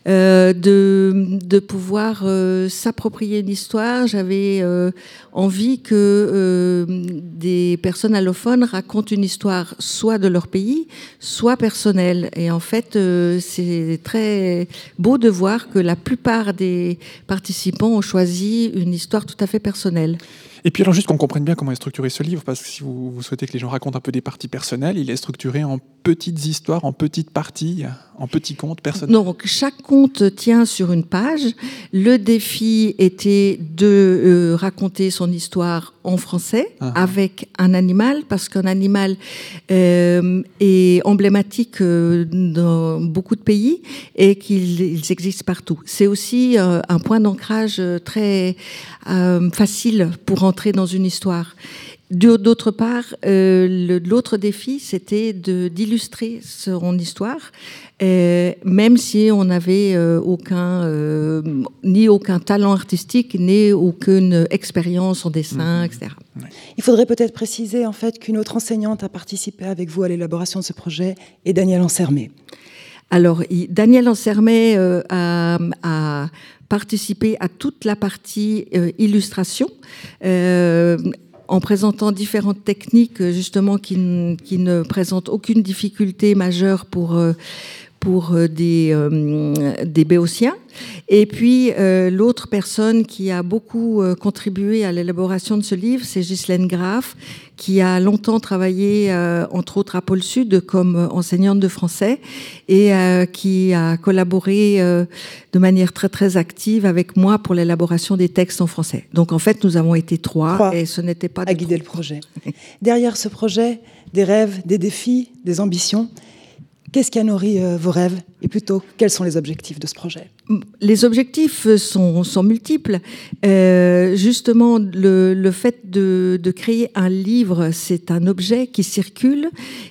euh, de, de pouvoir euh, s'approprier une histoire. J'avais euh, envie que euh, des personnes allophones racontent une histoire soit de leur pays, soit personnelle. Et en fait, euh, c'est très beau de voir que la plupart des participants ont choisi une histoire tout à fait personnelle. Et puis alors juste qu'on comprenne bien comment est structuré ce livre, parce que si vous, vous souhaitez que les gens racontent un peu des parties personnelles, il est structuré en petites histoires, en petites parties, en petits personnels. Donc chaque conte tient sur une page. Le défi était de euh, raconter son histoire en français Ah. avec un animal parce qu'un animal euh, est emblématique euh, dans beaucoup de pays et qu'ils ils existent partout. C'est aussi un point d'ancrage très facile pour entrer dans une histoire. D'autre part, euh, l'autre défi, c'était de- d'illustrer son histoire, euh, même si on n'avait euh, aucun, euh, ni aucun talent artistique, ni aucune expérience en dessin, etc. Il faudrait peut-être préciser en fait qu'une autre enseignante a participé avec vous à l'élaboration de ce projet et Daniel Ansermé. Alors, il- Daniel Ansermet euh, a, a participé à toute la partie euh, illustration. euh, en présentant différentes techniques justement qui, qui ne présentent aucune difficulté majeure pour, euh, pour euh, des, euh, des béotiens. Et puis l'autre personne qui a beaucoup contribué à l'élaboration de ce livre, c'est Ghislaine Graff, qui a longtemps travaillé, euh, entre autres à Pôle Sud, comme euh, enseignante de français et euh, qui a collaboré euh, de manière très très active avec moi pour l'élaboration des textes en français. Donc en fait, nous avons été trois, Trois. et ce n'était pas à guider le projet. Derrière ce projet, des rêves, des défis, des ambitions. Qu'est-ce qui a nourri euh, vos rêves Et plutôt, quels sont les objectifs de ce projet? Les objectifs sont, sont multiples. Euh, justement, le, fait de, créer un livre, c'est un objet qui circule,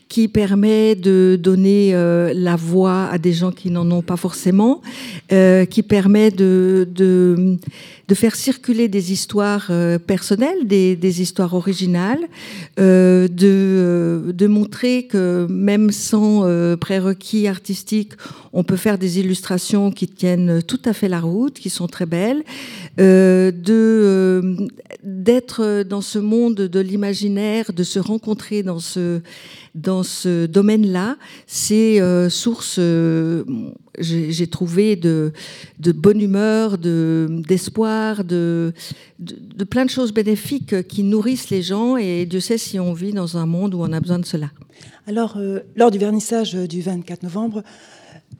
qui permet de donner euh, la voix à des gens qui n'en ont pas forcément, euh, qui permet de, de, de, faire circuler des histoires euh, personnelles, des, des, histoires originales, euh, de, de montrer que même sans prérequis artistiques, on peut faire des illustrations qui tiennent tout à fait la route, qui sont très belles, euh, de euh, d'être dans ce monde de l'imaginaire, de se rencontrer dans ce dans ce domaine-là, c'est euh, source, euh, j'ai trouvé de, de bonne humeur, de d'espoir, de, de, de plein de choses bénéfiques qui nourrissent les gens. Et Dieu sait si on vit dans un monde où on a besoin de cela. Alors, euh, lors du vernissage du 24 novembre,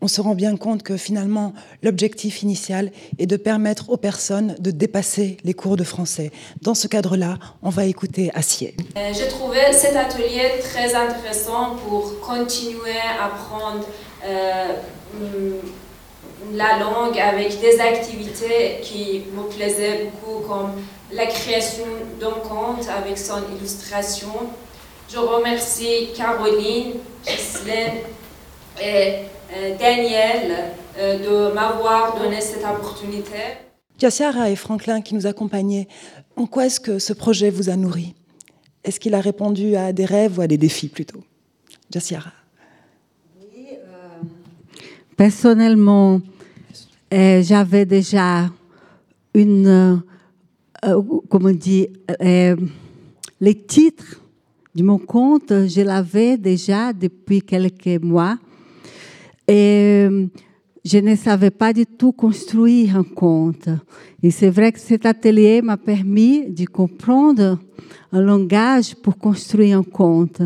on se rend bien compte que finalement, l'objectif initial est de permettre aux personnes de dépasser les cours de français. Dans ce cadre-là, on va écouter Acier. Euh, J'ai trouvé cet atelier très intéressant pour continuer à apprendre euh, la langue avec des activités qui me plaisaient beaucoup, comme la création d'un conte avec son illustration. Je remercie Caroline, Ghislaine et Daniel euh, de m'avoir donné cette opportunité. Jaciara et Franklin qui nous accompagnaient, en quoi est-ce que ce projet vous a nourri? Est-ce qu'il a répondu à des rêves ou à des défis plutôt? Jaciara oui, euh, Personnellement, euh, j'avais déjà une, euh, comment dire, les titres de mon compte, je l'avais déjà depuis quelques mois. Et je ne savais pas du tout construire un conte. Et c'est vrai que cet atelier m'a permis de comprendre un langage pour construire un conte.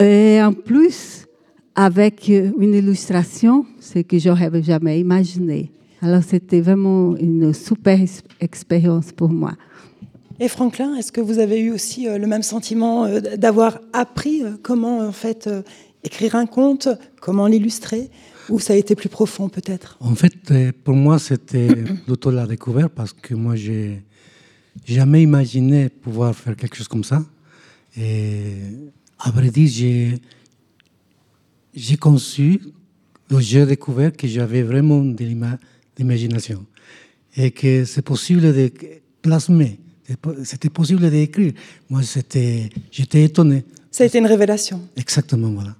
Et en plus, avec une illustration, ce que j'aurais jamais imaginé. Alors c'était vraiment une super expérience pour moi. Et Franklin, est-ce que vous avez eu aussi le même sentiment d'avoir appris comment en fait écrire un conte, comment l'illustrer ou ça a été plus profond peut-être? En fait, pour moi, c'était [coughs] plutôt la découverte parce que moi, j'ai jamais imaginé pouvoir faire quelque chose comme ça. Et à vrai dire, j'ai, conçu, j'ai découvert que j'avais vraiment de l'imagination et que c'est possible de plasmer, c'était possible d'écrire. Moi, j'étais étonné. Ça a été une révélation. Exactement, voilà.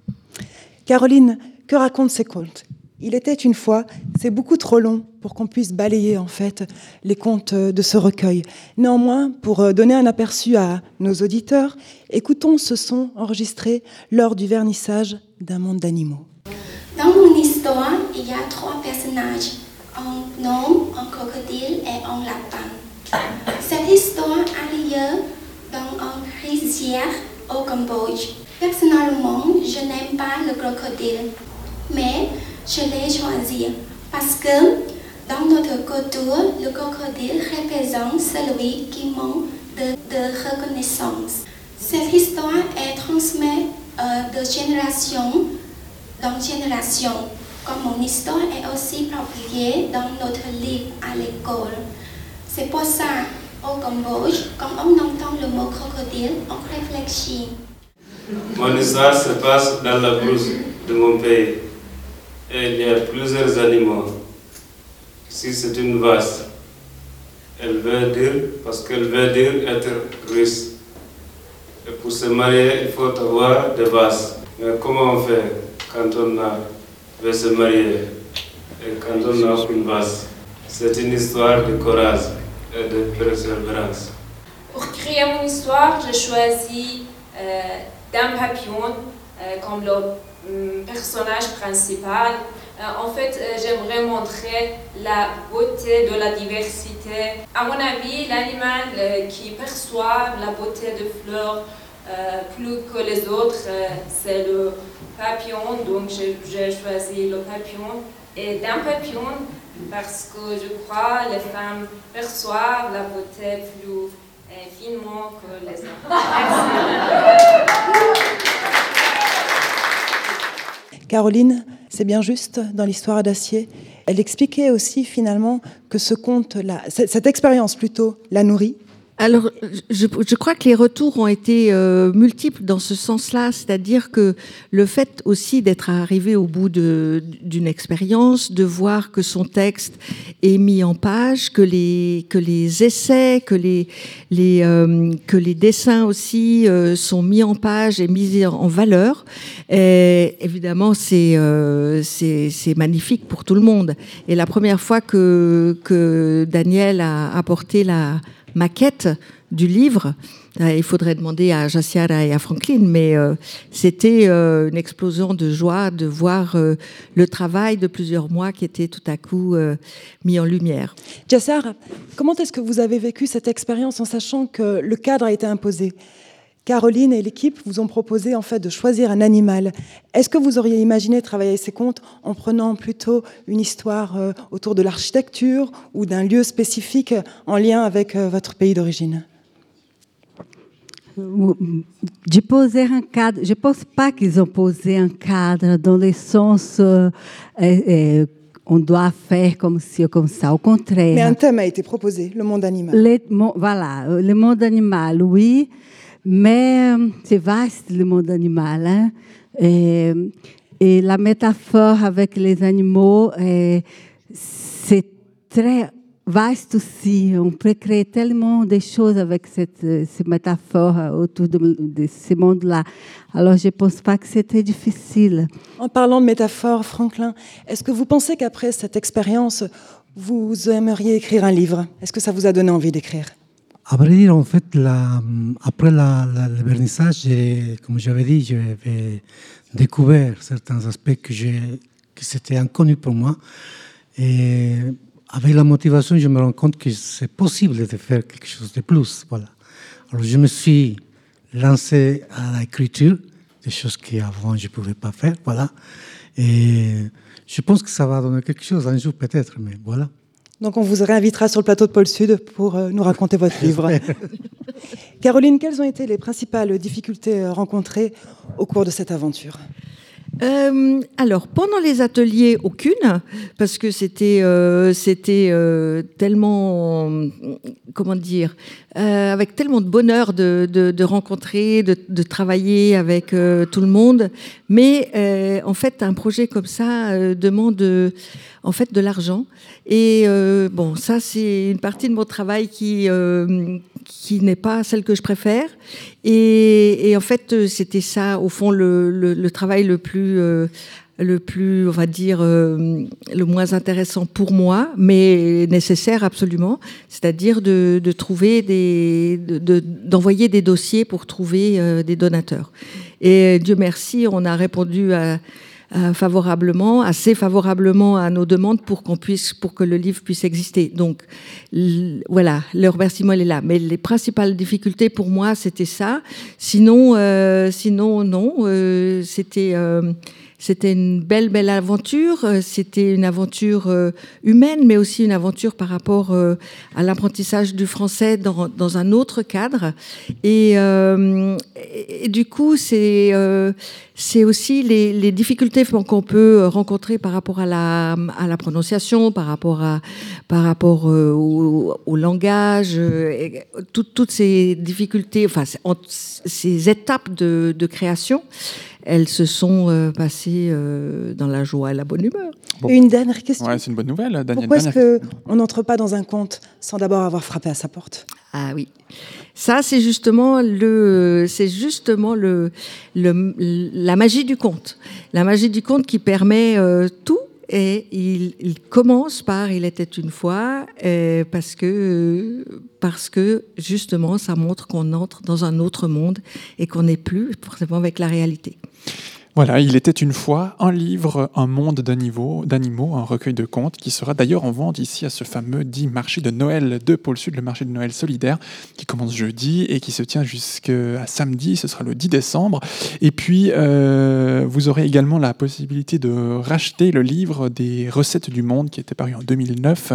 Caroline, que racontent ces contes? Il était une fois, c'est beaucoup trop long pour qu'on puisse balayer en fait les contes de ce recueil. Néanmoins, pour donner un aperçu à nos auditeurs, écoutons ce son enregistré lors du vernissage d'un monde d'animaux. Dans mon histoire, il y a trois personnages, un gnome, un crocodile et un lapin. Cette histoire a lieu dans un rizière au Cambodge. Personnellement, je n'aime pas le crocodile, mais je l'ai choisi parce que dans notre culture, le crocodile représente celui qui manque de, reconnaissance. Cette histoire est transmise euh, de génération en génération, comme mon histoire est aussi publiée dans notre livre à l'école. C'est pour ça, au Cambodge, quand on entend le mot crocodile, on réfléchit. Mon histoire se passe dans la brousse de mon pays. Il y a plusieurs animaux. Si c'est une vache, elle veut dire, parce qu'elle veut dire être riche. Et pour se marier, il faut avoir des vaches. Mais comment on fait quand on a, veut se marier et quand on a une vache? C'est une histoire de courage et de persévérance. Pour créer mon histoire, j'ai choisi euh, d'un papillon euh, comme le euh, personnage principal. Euh, en fait, j'aimerais montrer la beauté de la diversité. À mon avis, l'animal qui perçoit la beauté de fleurs plus que les autres, c'est le papillon. Donc, j'ai choisi le papillon. Et d'un papillon, parce que je crois les femmes perçoivent la beauté plus finement que les. Caroline, C'est bien juste dans l'histoire d'Acier. Elle expliquait aussi finalement que ce conte-là, cette expérience plutôt, la nourrit, alors, je, je, crois que les retours ont été euh, multiples dans ce sens-là, c'est-à-dire que le fait aussi d'être arrivé au bout d'une expérience, de voir que son texte est mis en page, que les, que les essais, que les, les, euh, que les dessins aussi euh, sont mis en page et mis en valeur, et, évidemment, c'est c'est magnifique pour tout le monde. Et la première fois que, que Daniel a apporté la maquette du livre. Euh, il faudrait demander à Jaciara et à Franklin, mais euh, c'était euh, une explosion de joie de voir le travail de plusieurs mois qui était tout à coup mis en lumière. Jaciara, comment est-ce que vous avez vécu cette expérience en sachant que le cadre a été imposé? Caroline et l'équipe vous ont proposé en fait de choisir un animal. Est-ce que vous auriez imaginé travailler ces contes en prenant plutôt une histoire euh, autour de l'architecture ou d'un lieu spécifique en lien avec euh, votre pays d'origine? De poser un cadre, je ne pense pas qu'ils ont posé un cadre dans le sens euh, on doit faire comme ci ou comme ça, au contraire. Mais un thème a été proposé, le monde animal. Voilà, le monde animal, oui. Mais euh, c'est vaste le monde animal. Hein? Et, la métaphore avec les animaux, c'est très vaste aussi. On peut créer tellement de choses avec cette, ces métaphores autour de, de ce monde-là. Alors, je ne pense pas que c'était difficile. En parlant de métaphores, Franklin, est-ce que vous pensez qu'après cette expérience, vous aimeriez écrire un livre? Est-ce que ça vous a donné envie d'écrire? À dire, en fait, après le vernissage, comme j'avais dit, j'avais découvert certains aspects que, que c'était inconnu pour moi. Avec la motivation, je me rends compte que c'est possible de faire quelque chose de plus. Voilà. Alors, je me suis lancé à l'écriture, des choses qu'avant je ne pouvais pas faire. Voilà. Et je pense que ça va donner quelque chose un jour peut-être, mais voilà. Donc on vous réinvitera sur le plateau de Pôle Sud pour euh, nous raconter votre [laughs] livre. Caroline, quelles ont été les principales difficultés euh, rencontrées au cours de cette aventure? Euh, alors, pendant les ateliers, aucune, parce que c'était c'était tellement, comment dire, avec tellement de bonheur de, de, rencontrer, de, de, travailler avec tout le monde. Mais en fait, un projet comme ça demande en fait de l'argent. Et euh, bon, ça c'est une partie de mon travail qui euh, qui n'est pas celle que je préfère. Et, et en fait, c'était ça, au fond, le, le, travail le plus euh, le plus, on va dire, le moins intéressant pour moi, mais nécessaire absolument, c'est-à-dire de, de, trouver des, d'envoyer de, des dossiers pour trouver des donateurs. Et Dieu merci, on a répondu à euh, favorablement, assez favorablement à nos demandes pour qu'on puisse, pour que le livre puisse exister. Donc voilà, le remerciement est là. Mais les principales difficultés pour moi, c'était ça. Sinon, euh, sinon non, euh, c'était c'était une belle, belle aventure. Euh, c'était une aventure euh, humaine, mais aussi une aventure par rapport euh, à l'apprentissage du français dans, dans, un autre cadre. Et, et du coup, c'est c'est aussi les, difficultés qu'on peut rencontrer par rapport à la, à la prononciation, par rapport, à, par rapport au, langage, toutes ces difficultés, enfin ces étapes de création elles se sont euh, passées euh, dans la joie et la bonne humeur. Une dernière question. Ouais, c'est une bonne nouvelle, Daniel. Pourquoi est-ce qu'on n'entre pas dans un conte sans d'abord avoir frappé à sa porte? Ah oui. Ça, c'est justement le, c'est justement le, le, la magie du conte. La magie du conte qui permet euh, tout et il, commence par Il était une fois, parce, que, parce que justement, ça montre qu'on entre dans un autre monde et qu'on n'est plus forcément avec la réalité. Voilà, il était une fois un livre, un monde d'animaux, un recueil de contes qui sera d'ailleurs en vente ici à ce fameux dit marché de Noël de Pôle Sud, le marché de Noël solidaire, qui commence jeudi et qui se tient jusqu'à samedi, ce sera le 10 décembre. Et puis, euh, vous aurez également la possibilité de racheter le livre des recettes du monde qui était paru en 2009,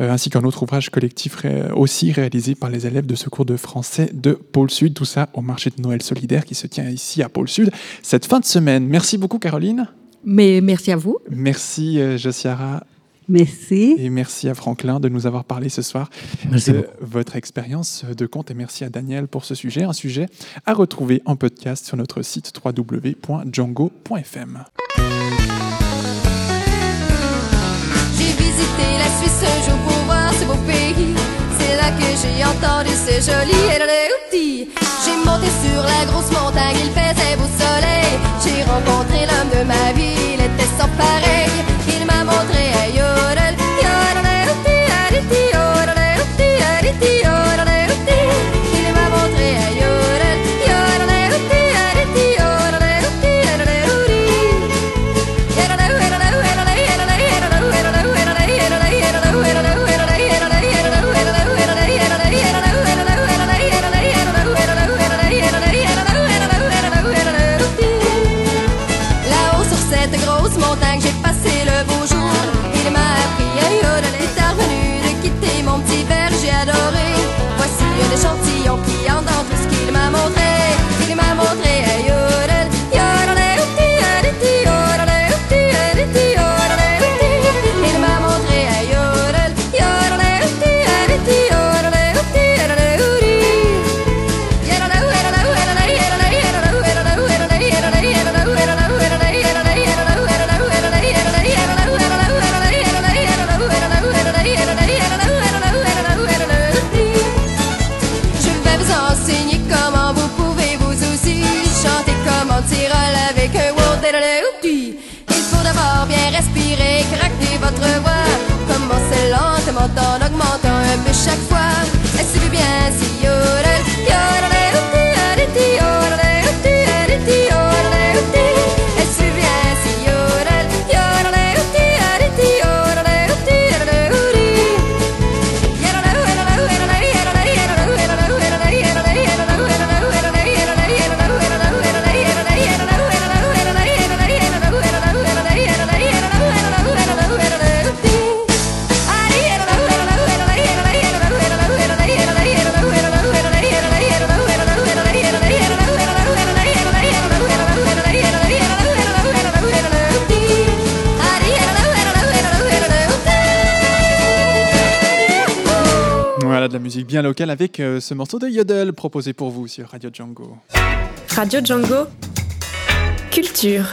euh, ainsi qu'un autre ouvrage collectif aussi réalisé par les élèves de secours de français de Pôle Sud, tout ça au marché de Noël solidaire qui se tient ici à Pôle Sud cette fin de semaine. Merci beaucoup Caroline. Mais merci à vous. Merci euh, Josiara. Merci. Et merci à Franklin de nous avoir parlé ce soir Merci de beaucoup. votre expérience de compte. Et merci à Daniel pour ce sujet, un sujet à retrouver en podcast sur notre site www.django.fm. J'ai visité la Suisse un jour pour voir ce beau pays. C'est là que j'ai entendu ce joli. J'ai monté sur la grosse montagne, il faisait beau soleil. J'ai rencontré l'homme de ma vie, il était sans pareil. Il m'a montré un yodel, yodel, bien locale avec euh, ce morceau de Yodel proposé pour vous sur Radio Django. Radio Django. Culture.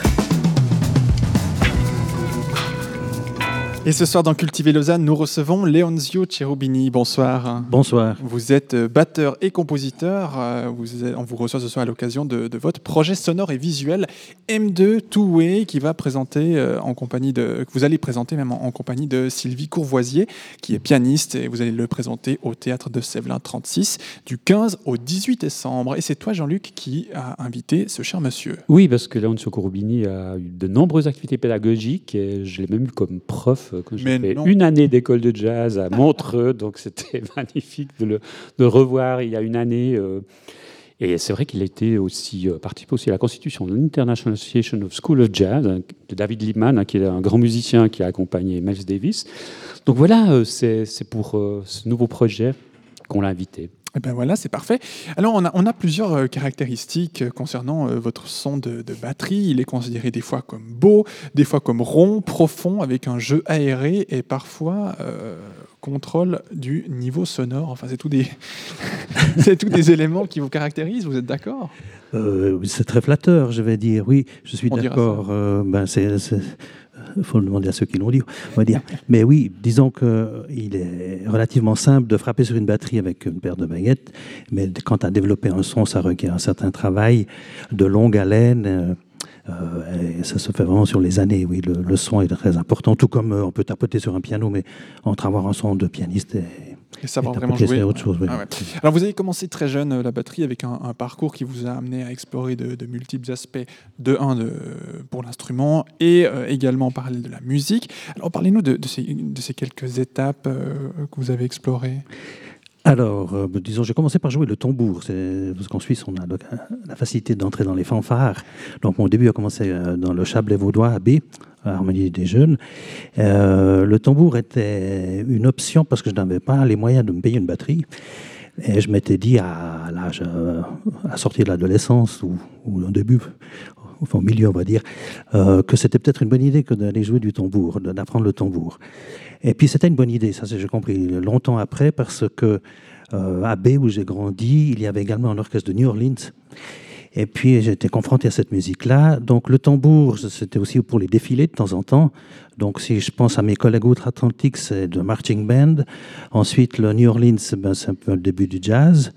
Et ce soir dans Cultiver Lausanne, nous recevons Leonzio Cherubini. Bonsoir. Bonsoir. Vous êtes euh, batteur et compositeur. Euh, Vous êtes- on vous reçoit ce soir à l'occasion de, de votre projet sonore et visuel M2 Two Way qui va présenter euh, en compagnie de, que vous allez présenter même en, en compagnie de Sylvie Courvoisier qui est pianiste et vous allez le présenter au théâtre de Sévelin 36 du 15 au 18 décembre. Et c'est toi Jean-Luc qui a invité ce cher monsieur. Oui, parce que Leoncio Corubini a eu de nombreuses activités pédagogiques et je l'ai même eu comme prof quand j'ai fait non. une année d'école de jazz à Montreux, donc c'était [laughs] magnifique de le, de revoir il y a une année. euh, et c'est vrai qu'il a été aussi euh, participé aussi à la constitution de l'International Association of School of Jazz hein, de David Liebman, hein, qui est un grand musicien qui a accompagné Miles Davis. Donc voilà, euh, c'est pour ce nouveau projet qu'on l'a invité. Eh ben voilà, c'est parfait. Alors, on a, on a plusieurs euh, caractéristiques euh, concernant euh, votre son de, de batterie. Il est considéré des fois comme beau, des fois comme rond, profond, avec un jeu aéré et parfois euh, contrôle du niveau sonore. Enfin, c'est tout des, [laughs] c'est des éléments qui vous caractérisent. Vous êtes d'accord? C'est très flatteur, je vais dire. Oui, je suis d'accord. Ben, c'est, il faut le demander à ceux qui l'ont dit, on va dire. Mais oui, disons qu'il est relativement simple de frapper sur une batterie avec une paire de baguettes, mais quant à développer un son, ça requiert un certain travail de longue haleine. euh, euh, ça se fait vraiment sur les années, oui. Le, son est très important, tout comme euh, on peut tapoter sur un piano, mais entre avoir un son de pianiste et, Et savoir et vraiment jouer. c'est autre chose. oui. Ah ouais. Alors, vous avez commencé très jeune euh, la batterie avec un, un parcours qui vous a amené à explorer de, de multiples aspects, de un de, pour l'instrument et euh, également parler de la musique. Alors, parlez-nous de, de ces, de ces quelques étapes euh, que vous avez explorées. Alors, euh, disons, j'ai commencé par jouer le tambour, parce qu'en Suisse, on a la facilité d'entrer dans les fanfares. Donc, mon début a commencé euh, dans le Chablais vaudois à B, à Harmonie des Jeunes. Euh, le tambour était une option parce que je n'avais pas les moyens de me payer une batterie. Et je m'étais dit à l'âge, à sortir de l'adolescence ou, ou au début, enfin au milieu, on va dire, euh, que c'était peut-être une bonne idée que d'aller jouer du tambour, d'apprendre le tambour. Et puis c'était une bonne idée, ça j'ai compris longtemps après, parce que euh, à Bay, où j'ai grandi, il y avait également un orchestre de New Orleans. Et puis j'étais confronté à cette musique-là. Donc le tambour, c'était aussi pour les défilés de temps en temps. Donc si je pense à mes collègues outre-Atlantique, c'est de marching band. Ensuite, le New Orleans, ben, c'est un peu le début du jazz.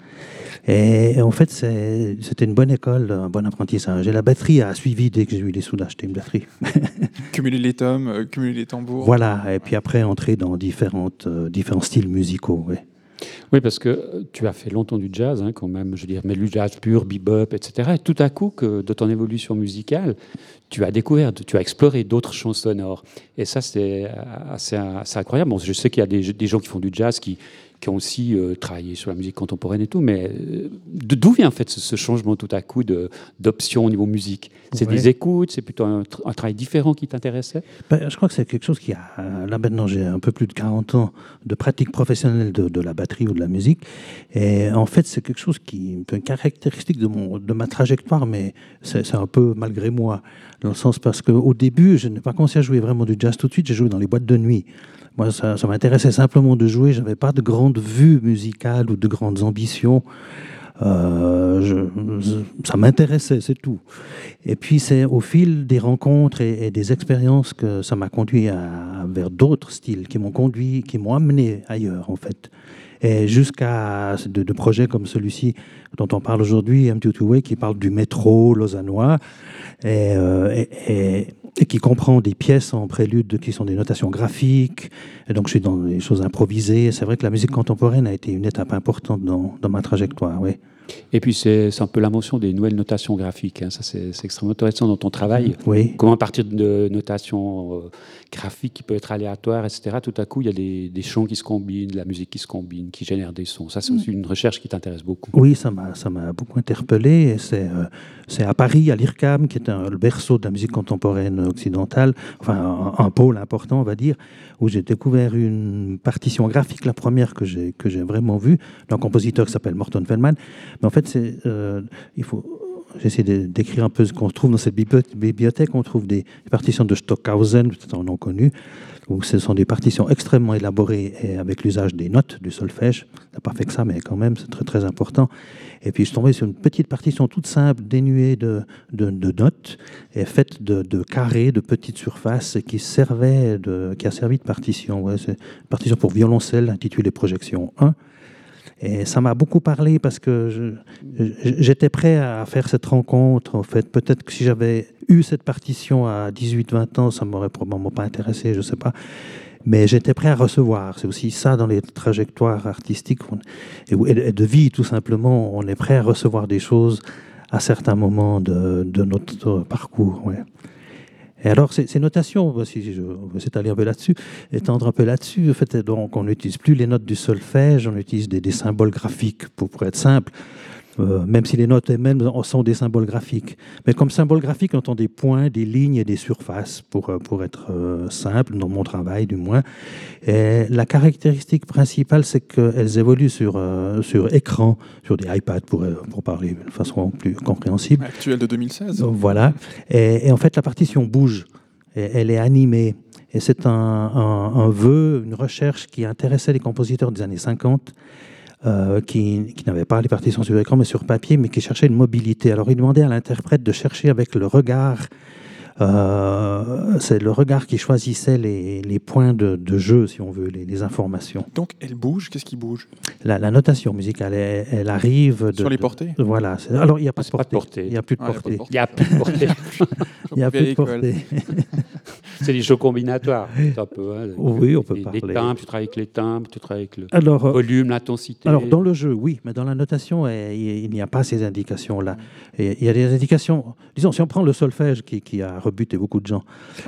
Et en fait, c'était une bonne école, un bon apprentissage. Et la batterie a suivi dès que j'ai eu les sous d'acheter une batterie. [laughs] Cumuler les tomes, euh, cumuler les tambours. voilà. Et puis après, entrer dans différentes, euh, différents styles musicaux. ouais. Oui, parce que euh, tu as fait longtemps du jazz, hein, quand même, je veux dire, mais du jazz pur, bebop, etc. Et tout à coup, que de ton évolution musicale, tu as découvert, tu as exploré d'autres champs sonores. Et ça, c'est assez, assez incroyable. Je sais qu'il y a des gens qui font du jazz qui, qui ont aussi euh, travaillé sur la musique contemporaine et tout, mais euh, d'où vient en fait ce, ce changement tout à coup d'options au niveau musique? C'est Ouais. des écoutes, c'est plutôt un, tra- un travail différent qui t'intéressait? Ben, je crois que c'est quelque chose qui a. euh, Là maintenant, j'ai un peu plus de 40 ans de pratique professionnelle de, de la batterie ou de la musique. Et en fait, c'est quelque chose qui est un peu une caractéristique de, mon, de ma trajectoire, mais c'est c'est un peu malgré moi. Dans le sens parce qu'au début, je n'ai pas commencé à jouer vraiment du jazz tout de suite, j'ai joué dans les boîtes de nuit. Moi, ça, m'intéressait simplement de jouer. Je n'avais pas de grande vue musicale ou de grandes ambitions. Euh, ça m'intéressait, c'est tout. Et puis c'est au fil des rencontres et, des expériences que ça m'a conduit vers d'autres styles qui m'ont conduit, qui m'ont amené ailleurs en fait. Et jusqu'à de projets comme celui-ci dont on parle aujourd'hui, M22 Way, qui parle du métro lausannois et, euh, et- et- et qui comprend des pièces en prélude qui sont des notations graphiques. Et donc je suis dans des choses improvisées. C'est vrai que la musique contemporaine a été une étape importante dans, dans ma trajectoire. Oui. Et puis c'est un peu la mention des nouvelles notations graphiques. hein. Ça, c'est extrêmement intéressant dans ton travail. Oui. Comment à partir de notations euh, graphiques qui peuvent être aléatoires, etc., tout à coup, il y a des, des chants qui se combinent, de la musique qui se combine, qui génère des sons. Ça, c'est Mm. aussi une recherche qui t'intéresse beaucoup. Oui, ça m'a ça m'a beaucoup interpellé. Euh, c'est à Paris, à l'IRCAM, qui est le berceau de la musique contemporaine occidentale, enfin un, pôle important, on va dire, où j'ai découvert une partition graphique, la première que j'ai vraiment vue, d'un compositeur qui s'appelle Morton Feldman. Mais en fait, euh, il faut J'essaie d'écrire un peu ce qu'on trouve dans cette bibli- bibliothèque. On trouve des partitions de Stockhausen, peut-être un nom connu, ce sont des partitions extrêmement élaborées avec l'usage des notes, du solfège. On n'a pas fait que ça, mais quand même, c'est très très important. Et puis je suis tombé sur une petite partition toute simple, dénuée de, de, notes, et faite de, carrés, de petites surfaces, qui servait de, qui a servi de partition. C'est une partition pour violoncelle intitulée Projection 1. Et ça m'a beaucoup parlé parce que j'étais prêt à faire cette rencontre. En fait, peut-être que si j'avais eu cette partition à 18-20 ans, ça m'aurait probablement pas intéressé, je sais pas. Mais j'étais prêt à recevoir. C'est aussi ça dans les trajectoires artistiques et de vie, tout simplement. On est prêt à recevoir des choses à certains moments de, notre parcours. Et alors, ces, notations, si je on va s'étaler un peu là-dessus, étendre un peu là-dessus, en donc, on n'utilise plus les notes du solfège, on utilise des, symboles graphiques pour être simple, euh, même si les notes elles-mêmes sont des symboles graphiques. Mais comme symbole graphique, on entend des points, des lignes et des surfaces, pour, euh, pour être euh, simple, dans mon travail du moins. Et la caractéristique principale, c'est qu'elles évoluent sur, euh, sur écran, sur des iPads, pour, pour parler de façon plus compréhensible. Actuel de 2016. Voilà. Et, et en fait, la partition bouge. Et elle est animée. Et c'est un, un- un vœu, une recherche qui intéressait les compositeurs des années 50, euh, qui, n'avaient pas les partitions sur écran, mais sur papier, mais qui cherchaient une mobilité. Alors, ils demandaient à l'interprète de chercher avec le regard. Euh, c'est le regard qui choisissait les, les points de, de jeu, si on veut, les, les informations. Donc elle bouge, qu'est-ce qui bouge? La, la notation musicale, elle, elle arrive de, Sur les de- portées? Voilà. Alors, il n'y a pas de pas de portée. portée. Il n'y a plus de Ah, portée. portée. Il n'y a plus de portée. Il n'y a plus de portée. [laughs] C'est des jeux combinatoires. un peu, hein, Oui, on peut parler. Des timbres, tu travailles avec les timbres, tu travailles avec le Alors, euh, volume, l'intensité. Alors, dans le jeu, oui, mais dans la notation, il il n'y a pas ces indications-là. Et Il y a des indications. Disons, si on prend le solfège qui, qui a rebuté beaucoup de gens,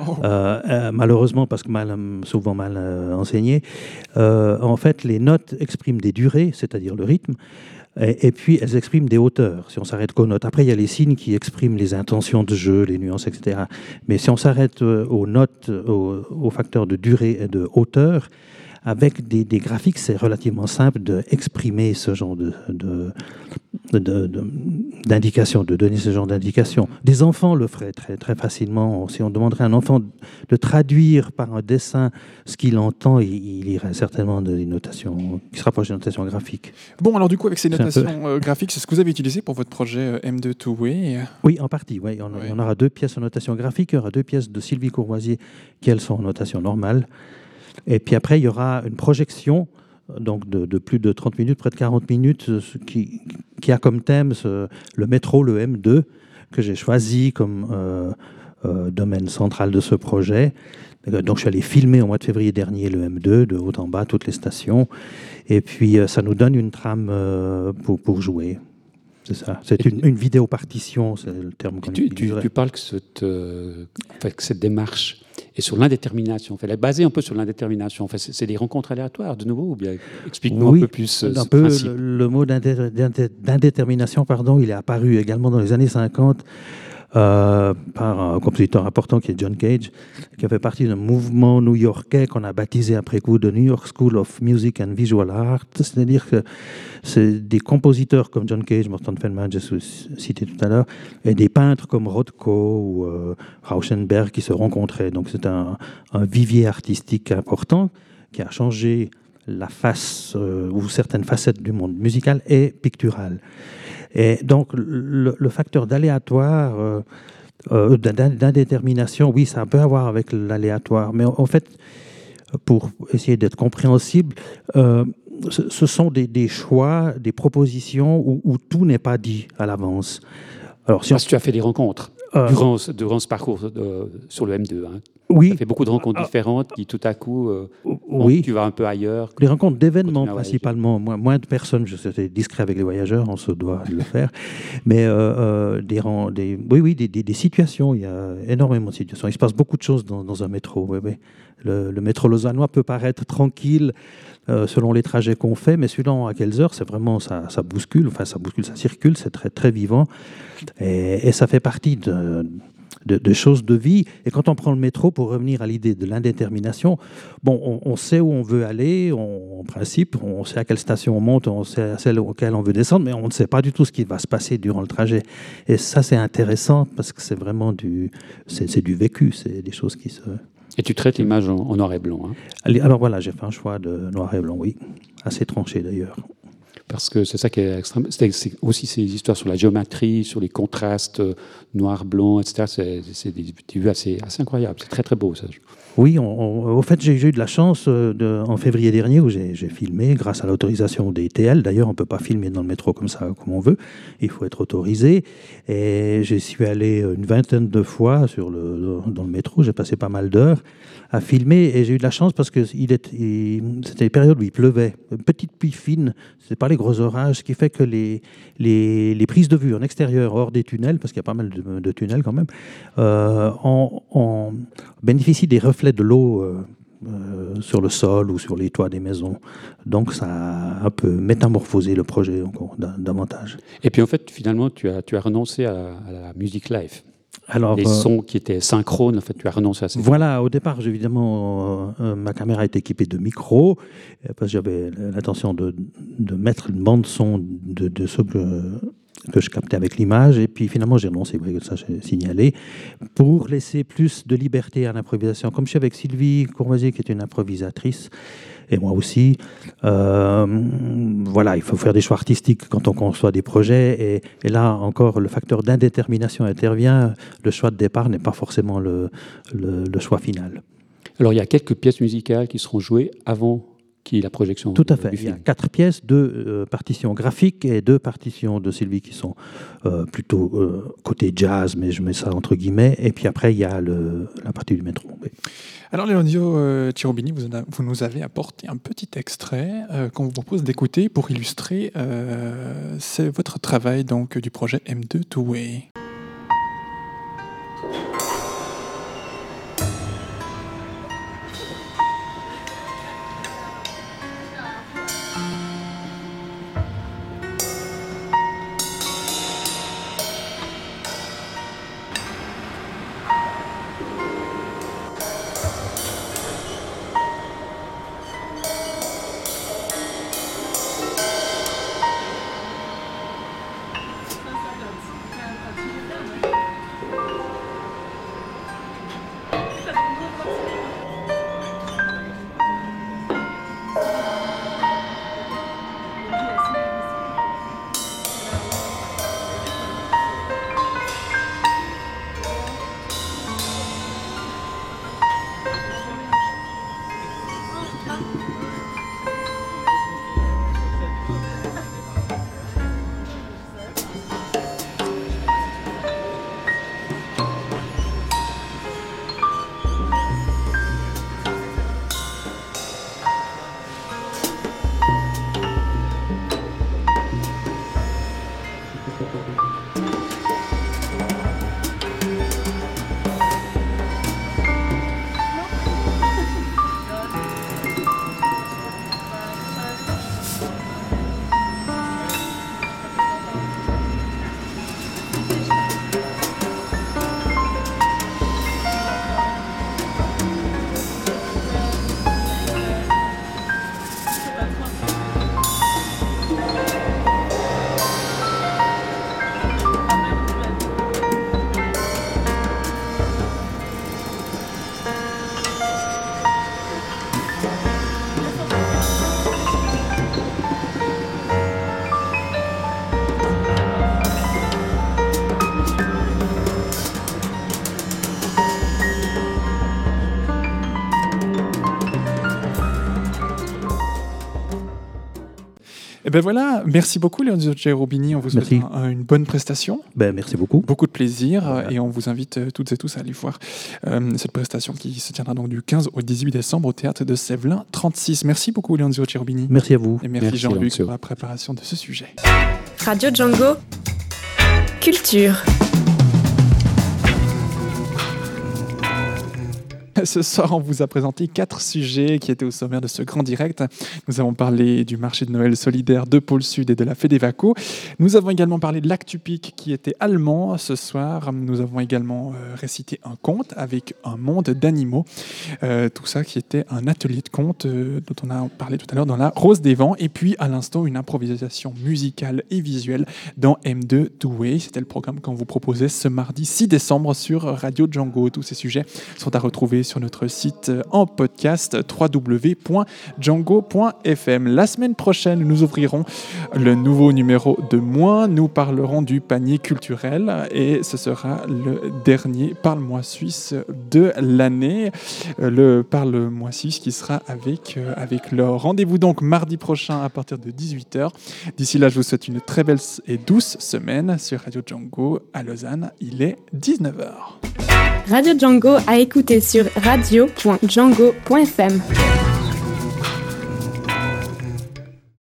Oh. euh, euh, malheureusement, parce que mal, souvent mal euh, enseigné, euh, en fait, les notes expriment des durées, c'est-à-dire le rythme. Et, et puis, elles expriment des hauteurs, si on s'arrête qu'aux notes. Après, il y a les signes qui expriment les intentions de jeu, les nuances, etc. Mais si on s'arrête aux notes, aux, aux facteurs de durée et de hauteur, avec des, des graphiques, c'est relativement simple d'exprimer ce genre de, de, de, de- d'indications, de donner ce genre d'indications. Des enfants le feraient très, très facilement. Si on demanderait à un enfant de traduire par un dessin ce qu'il entend, il, il irait certainement des notations qui se rapprochent des notations graphiques. Bon, alors du coup, avec ces peu- notations euh, graphiques, c'est ce que vous avez utilisé pour votre projet euh, M2 Two Way. Oui, en partie. Oui. On, on aura deux pièces en notation graphique, il y aura deux pièces de Sylvie Courvoisier qui, elles, sont en notation normale. Et puis après, il y aura une projection donc de, de plus de 30 minutes, près de 40 minutes, ce qui, qui a comme thème ce- le métro, le M2, que j'ai choisi comme euh, euh, domaine central de ce projet. Donc je suis allé filmer au mois de février dernier le M2, de haut en bas, toutes les stations. Et puis euh, ça nous donne une trame euh, pour, pour jouer. C'est ça. C'est une, une vidéo partition, c'est le terme qu'on Tu, tu, tu parles que cette, euh, que cette démarche est sur l'indétermination. En fait, elle est basée un peu sur l'indétermination. En fait, c'est des rencontres aléatoires, de nouveau, ou bien explique-nous Oui, un peu plus euh, un ce peu principe. le, le mot d'indé- d'indé- d'indétermination, pardon, il est apparu également dans les années 50 euh, par un compositeur important qui est John Cage, qui a fait partie d'un mouvement new-yorkais qu'on a baptisé après coup de New York School of Music and Visual Art. C'est-à-dire que c'est des compositeurs comme John Cage, Morton Feldman, j'ai cité tout à l'heure, et des peintres comme Rothko ou euh, Rauschenberg qui se rencontraient. Donc c'est un, vivier artistique important qui a changé la face euh, ou certaines facettes du monde musical et pictural. Et donc le, le facteur d'aléatoire, euh, euh, d'in- d'indétermination, oui, ça peut avoir avec l'aléatoire, mais en fait, pour essayer d'être compréhensible, euh, ce, sont des, des choix, des propositions où, où tout n'est pas dit à l'avance. Alors, si on- Parce que tu as fait des rencontres Euh, durant, ce- durant ce parcours euh, sur le M2. hein. Oui. Tu as fait beaucoup de rencontres Ah. différentes qui, tout à coup, euh, oui. tu vas un peu ailleurs. Les rencontres d'événements principalement, moins, moins de personnes, je suis discret avec les voyageurs, on se doit de le faire, mais euh, euh, des, des, oui, oui, des, des- des situations, il y a énormément de situations. Il se passe beaucoup de choses dans, dans un métro. oui, oui. Le, le métro lausannois peut paraître tranquille euh, selon les trajets qu'on fait, mais suivant à quelles heures, c'est vraiment, ça, ça bouscule, enfin ça bouscule, ça circule, c'est très, très vivant, et, et ça fait partie de, de, de choses de vie. Et quand on prend le métro, pour revenir à l'idée de l'indétermination, bon, on, on sait où on veut aller, on- en principe, on sait à quelle station on monte, on sait à celle auquel on veut descendre, mais on ne sait pas du tout ce qui va se passer durant le trajet. Et ça, c'est intéressant parce que c'est vraiment du, c'est du vécu, c'est des choses qui se. Et tu traites l'image en, en noir et blanc. hein. Alors voilà, j'ai fait un choix de noir et blanc, oui, assez tranché d'ailleurs. Parce que c'est ça qui est extrême. C'est aussi ces histoires sur la géométrie, sur les contrastes euh, noir, blanc, etc. C'est des vues assez incroyables. C'est très très beau ça. Oui, au fait, j'ai eu de la chance euh, en février dernier où j'ai filmé grâce à l'autorisation des TL. D'ailleurs, on ne peut pas filmer dans le métro comme ça, comme on veut. Il faut être autorisé. Et j'y suis allé une vingtaine de fois dans le métro. J'ai passé pas mal d'heures à filmer et j'ai eu de la chance parce que c'était une période où il pleuvait. Une petite pluie fine, ce pas les gros orages, ce qui fait que les, prises de vue en extérieur, hors des tunnels, parce qu'il y a pas mal de, tunnels quand même, euh, bénéficie des reflets de l'eau euh, euh, sur le sol ou sur les toits des maisons. Donc ça a un peu métamorphosé le projet encore da- davantage. Et puis en fait, finalement, tu as, tu as renoncé à, à la musique live. Alors, les euh, sons qui étaient synchrones, en fait, tu as renoncé à ces Voilà, au départ, évidemment, euh, ma caméra est équipée de micros, parce que j'avais l'intention de, de mettre une bande-son de, de ce que, que je captais avec l'image, et puis finalement, j'ai renoncé, oui, ça j'ai signalé, pour laisser plus de liberté à l'improvisation. Comme je suis avec Sylvie Courvoisier, qui est une improvisatrice, et moi aussi, euh, voilà, il faut faire des choix artistiques quand on conçoit des projets, et, là encore, le facteur d'indétermination intervient, le choix de départ n'est pas forcément le choix final. Alors il y a quelques pièces musicales qui seront jouées avant qu'il y ait la projection. Tout à du fait. Il y a quatre pièces, deux euh, partitions graphiques et deux partitions de Sylvie qui sont euh, plutôt euh, côté jazz, mais je mets ça entre guillemets. Et puis après, il y a le, la partie du métro. Oui. Alors, Leondio euh, Tirobini, vous, a- vous nous avez apporté un petit extrait euh, qu'on vous propose d'écouter pour illustrer euh, c'est votre travail donc du projet M2 Two Way. Ben voilà, merci beaucoup Leonzo Cherubini, on vous souhaite Merci. un- une bonne prestation. Ben, merci beaucoup. Beaucoup de plaisir euh, et on vous invite euh, toutes et tous à aller voir euh, cette prestation qui se tiendra donc du 15 au 18 décembre au théâtre de Sévelin 36. Merci beaucoup Leonzo Cherubini. Merci à vous. Et merci, Merci, Jean-Luc pour la préparation de ce sujet. Radio Django. Culture. [laughs] Ce soir, on vous a présenté quatre sujets qui étaient au sommaire de ce grand direct. Nous avons parlé du marché de Noël solidaire de Pôle Sud et de la Fédévaco. Nous avons également parlé de l'Actupic qui était allemand ce soir. Nous avons également euh, récité un conte avec un monde d'animaux. Euh, tout ça qui était un atelier de conte euh, dont on a parlé tout à l'heure dans la Rose des Vents. Et puis à l'instant, une improvisation musicale et visuelle dans M2 Two Way. C'était le programme qu'on vous proposait ce mardi 6 décembre sur Radio Django. Tous ces sujets sont à retrouver sur notre site en podcast www.django.fm. La semaine prochaine, nous ouvrirons le nouveau numéro de Moins. Nous parlerons du panier culturel et ce sera le dernier Parle-moi Suisse de l'année. Euh, Le Parle-moi Suisse qui sera avec, euh, avec Laure. Rendez-vous donc mardi prochain à partir de 18h. D'ici là, je vous souhaite une très belle et douce semaine sur Radio Django à Lausanne. Il est 19h. Radio Django à écouter sur radio.django.fm.